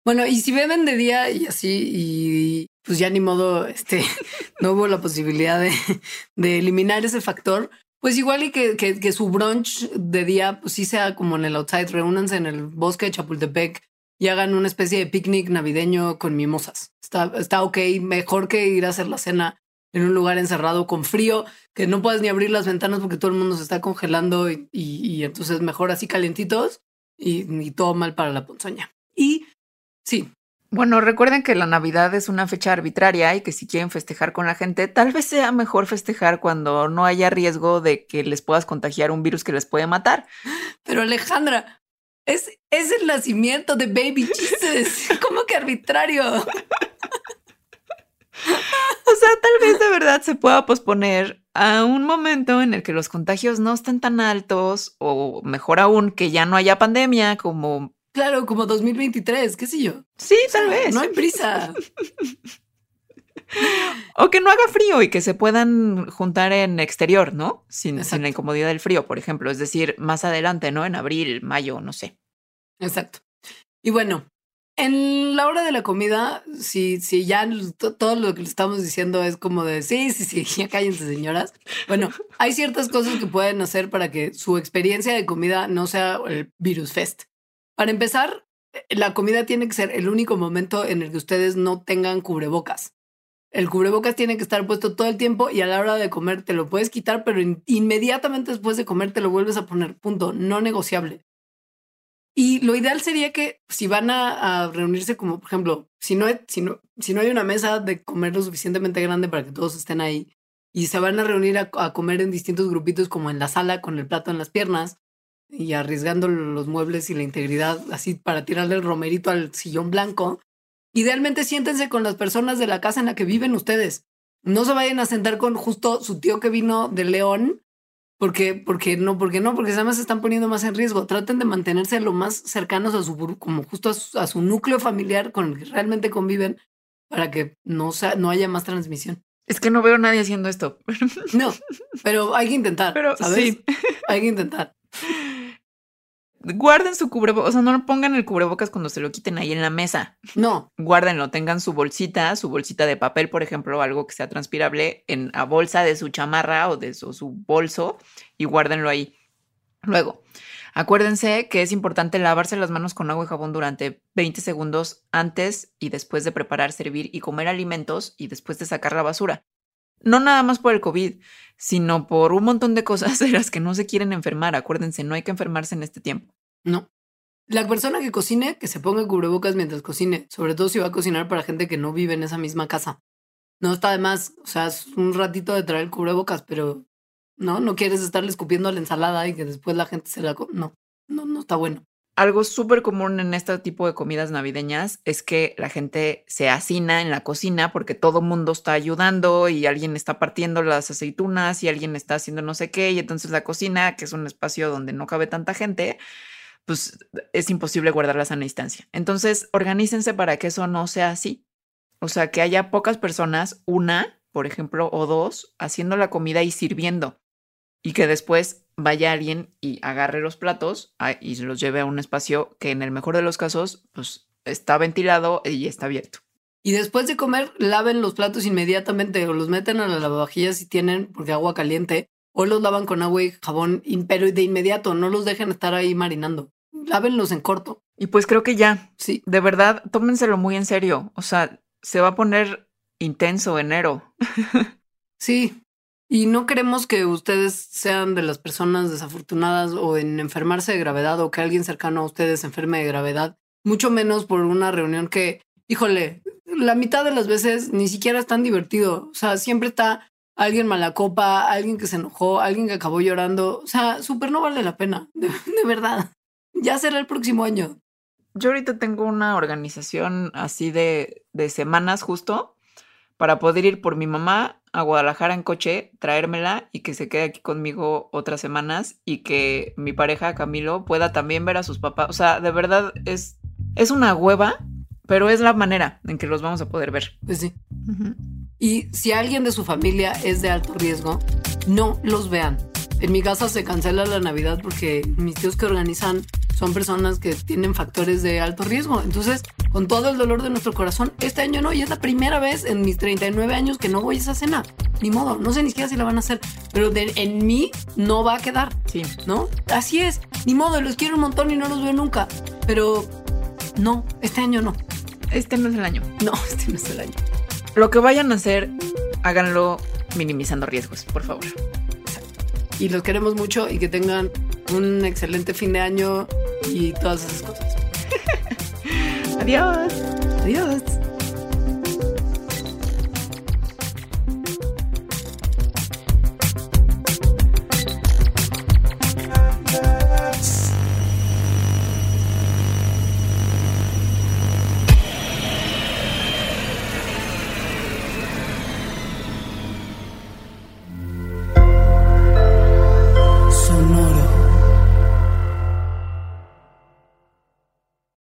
Bueno, y si beben de día y así, y pues ya ni modo, este, no hubo la posibilidad de, de eliminar ese factor, pues igual y que, que, su brunch de día, pues sí sea como en el outside, reúnanse en el bosque de Chapultepec y hagan una especie de picnic navideño con mimosas. Está, está ok, mejor que ir a hacer la cena en un lugar encerrado con frío, que no puedes ni abrir las ventanas porque todo el mundo se está congelando y, y, entonces mejor así calientitos y, y todo mal para la ponzoña. Y sí, bueno, recuerden que la Navidad es una fecha arbitraria y que si quieren festejar con la gente, tal vez sea mejor festejar cuando no haya riesgo de que les puedas contagiar un virus que les puede matar. Pero Alejandra, es, es el nacimiento de Baby Jesus. ¿Cómo que arbitrario? o sea, tal vez de verdad se pueda posponer a un momento en el que los contagios no estén tan altos o mejor aún que ya no haya pandemia como Claro, como 2023, qué sé yo. Sí, tal vez. No hay prisa. o que no haga frío y que se puedan juntar en exterior, ¿no? Sin, la incomodidad del frío, por ejemplo. Es decir, más adelante, ¿no? En abril, mayo, no sé. Exacto. Y bueno, en la hora de la comida, si, si ya todo lo que le estamos diciendo es como de sí, sí, sí, ya cállense, señoras. Bueno, hay ciertas cosas que pueden hacer para que su experiencia de comida no sea el virus fest. Para empezar, eh, la comida tiene que ser el único momento en el que ustedes no tengan cubrebocas. El cubrebocas tiene que estar puesto todo el tiempo y a la hora de comer te lo puedes quitar, pero inmediatamente después de comer te lo vuelves a poner. Punto. No negociable. Y lo ideal sería que si van a, reunirse como, por ejemplo, si no, si, no, si no hay una mesa de comer lo suficientemente grande para que todos estén ahí y se van a reunir a comer en distintos grupitos como en la sala con el plato en las piernas, y arriesgando los muebles y la integridad así para tirarle el romerito al sillón blanco. Idealmente siéntense con las personas de la casa en la que viven ustedes. No se vayan a sentar con justo su tío que vino de León Porque, porque no, porque no, porque además se están poniendo más en riesgo. Traten de mantenerse lo más cercanos a su, como justo a su, a su núcleo familiar con el que realmente conviven para que no, sea, no haya más transmisión. Es que no veo a nadie haciendo esto. No, pero hay que intentar. Pero ¿sabes? sí. Hay que intentar. Guarden su cubrebocas, o sea, no lo pongan el cubrebocas cuando se lo quiten ahí en la mesa. No, Guárdenlo, tengan su bolsita, su bolsita de papel, por ejemplo, algo que sea transpirable en la bolsa de su chamarra o de su, su bolso y guárdenlo ahí. Luego, acuérdense que es importante lavarse las manos con agua y jabón durante 20 segundos antes y después de preparar, servir y comer alimentos y después de sacar la basura. No nada más por el COVID, sino por un montón de cosas de las que no se quieren enfermar. Acuérdense, no hay que enfermarse en este tiempo. no. La persona que cocine, que se ponga cubrebocas mientras cocine, sobre todo si va a cocinar para gente que no vive en esa misma casa. No está de más, o sea, es un ratito de traer cubrebocas, pero no, no quieres estarle escupiendo la ensalada y que después la gente se la... No, no, no está bueno. Algo súper común en este tipo de comidas navideñas es que la gente se hacina en la cocina porque todo mundo está ayudando y alguien está partiendo las aceitunas y alguien está haciendo no sé qué y entonces la cocina, que es un espacio donde no cabe tanta gente, pues es imposible guardar la distancia. Entonces, organícense para que eso no sea así. O sea, que haya pocas personas, una, por ejemplo, o dos, haciendo la comida y sirviendo y que después vaya alguien y agarre los platos ah, y los lleve a un espacio que en el mejor de los casos pues está ventilado y está abierto. Y después de comer, laven los platos inmediatamente o los meten a la lavavajillas si tienen, porque agua caliente, o los lavan con agua y jabón, pero de inmediato, no los dejen estar ahí marinando. Lávenlos en corto. Y pues creo que ya, Sí, de verdad, tómenselo muy en serio. O sea, se va a poner intenso enero. sí. Y no queremos que ustedes sean de las personas desafortunadas o en enfermarse de gravedad o que alguien cercano a ustedes se enferme de gravedad, mucho menos por una reunión que, híjole, la mitad de las veces ni siquiera es tan divertido. O sea, siempre está alguien mala copa, alguien que se enojó, alguien que acabó llorando. O sea, súper no vale la pena, de, de verdad. Ya será el próximo año. Yo ahorita tengo una organización así de, de semanas justo para poder ir por mi mamá a Guadalajara en coche, traérmela y que se quede aquí conmigo otras semanas y que mi pareja Camilo pueda también ver a sus papás. O sea, de verdad es, es una hueva, pero es la manera en que los vamos a poder ver. Pues sí. Y si alguien de su familia es de alto riesgo, no los vean. En mi casa se cancela la Navidad porque mis tíos que organizan son personas que tienen factores de alto riesgo. Entonces, con todo el dolor de nuestro corazón, este año no, y es la primera vez en mis 39 años que no voy a esa cena. Ni modo, no sé ni siquiera si la van a hacer, pero de- en mí no va a quedar, Sí. ¿no? Así es, ni modo, los quiero un montón y no los veo nunca. Pero no, este año no. Este no es el año. No, este no es el año. Lo que vayan a hacer, háganlo minimizando riesgos, por favor. y los queremos mucho y que tengan un excelente fin de año y todas esas cosas. Adiós. Adiós.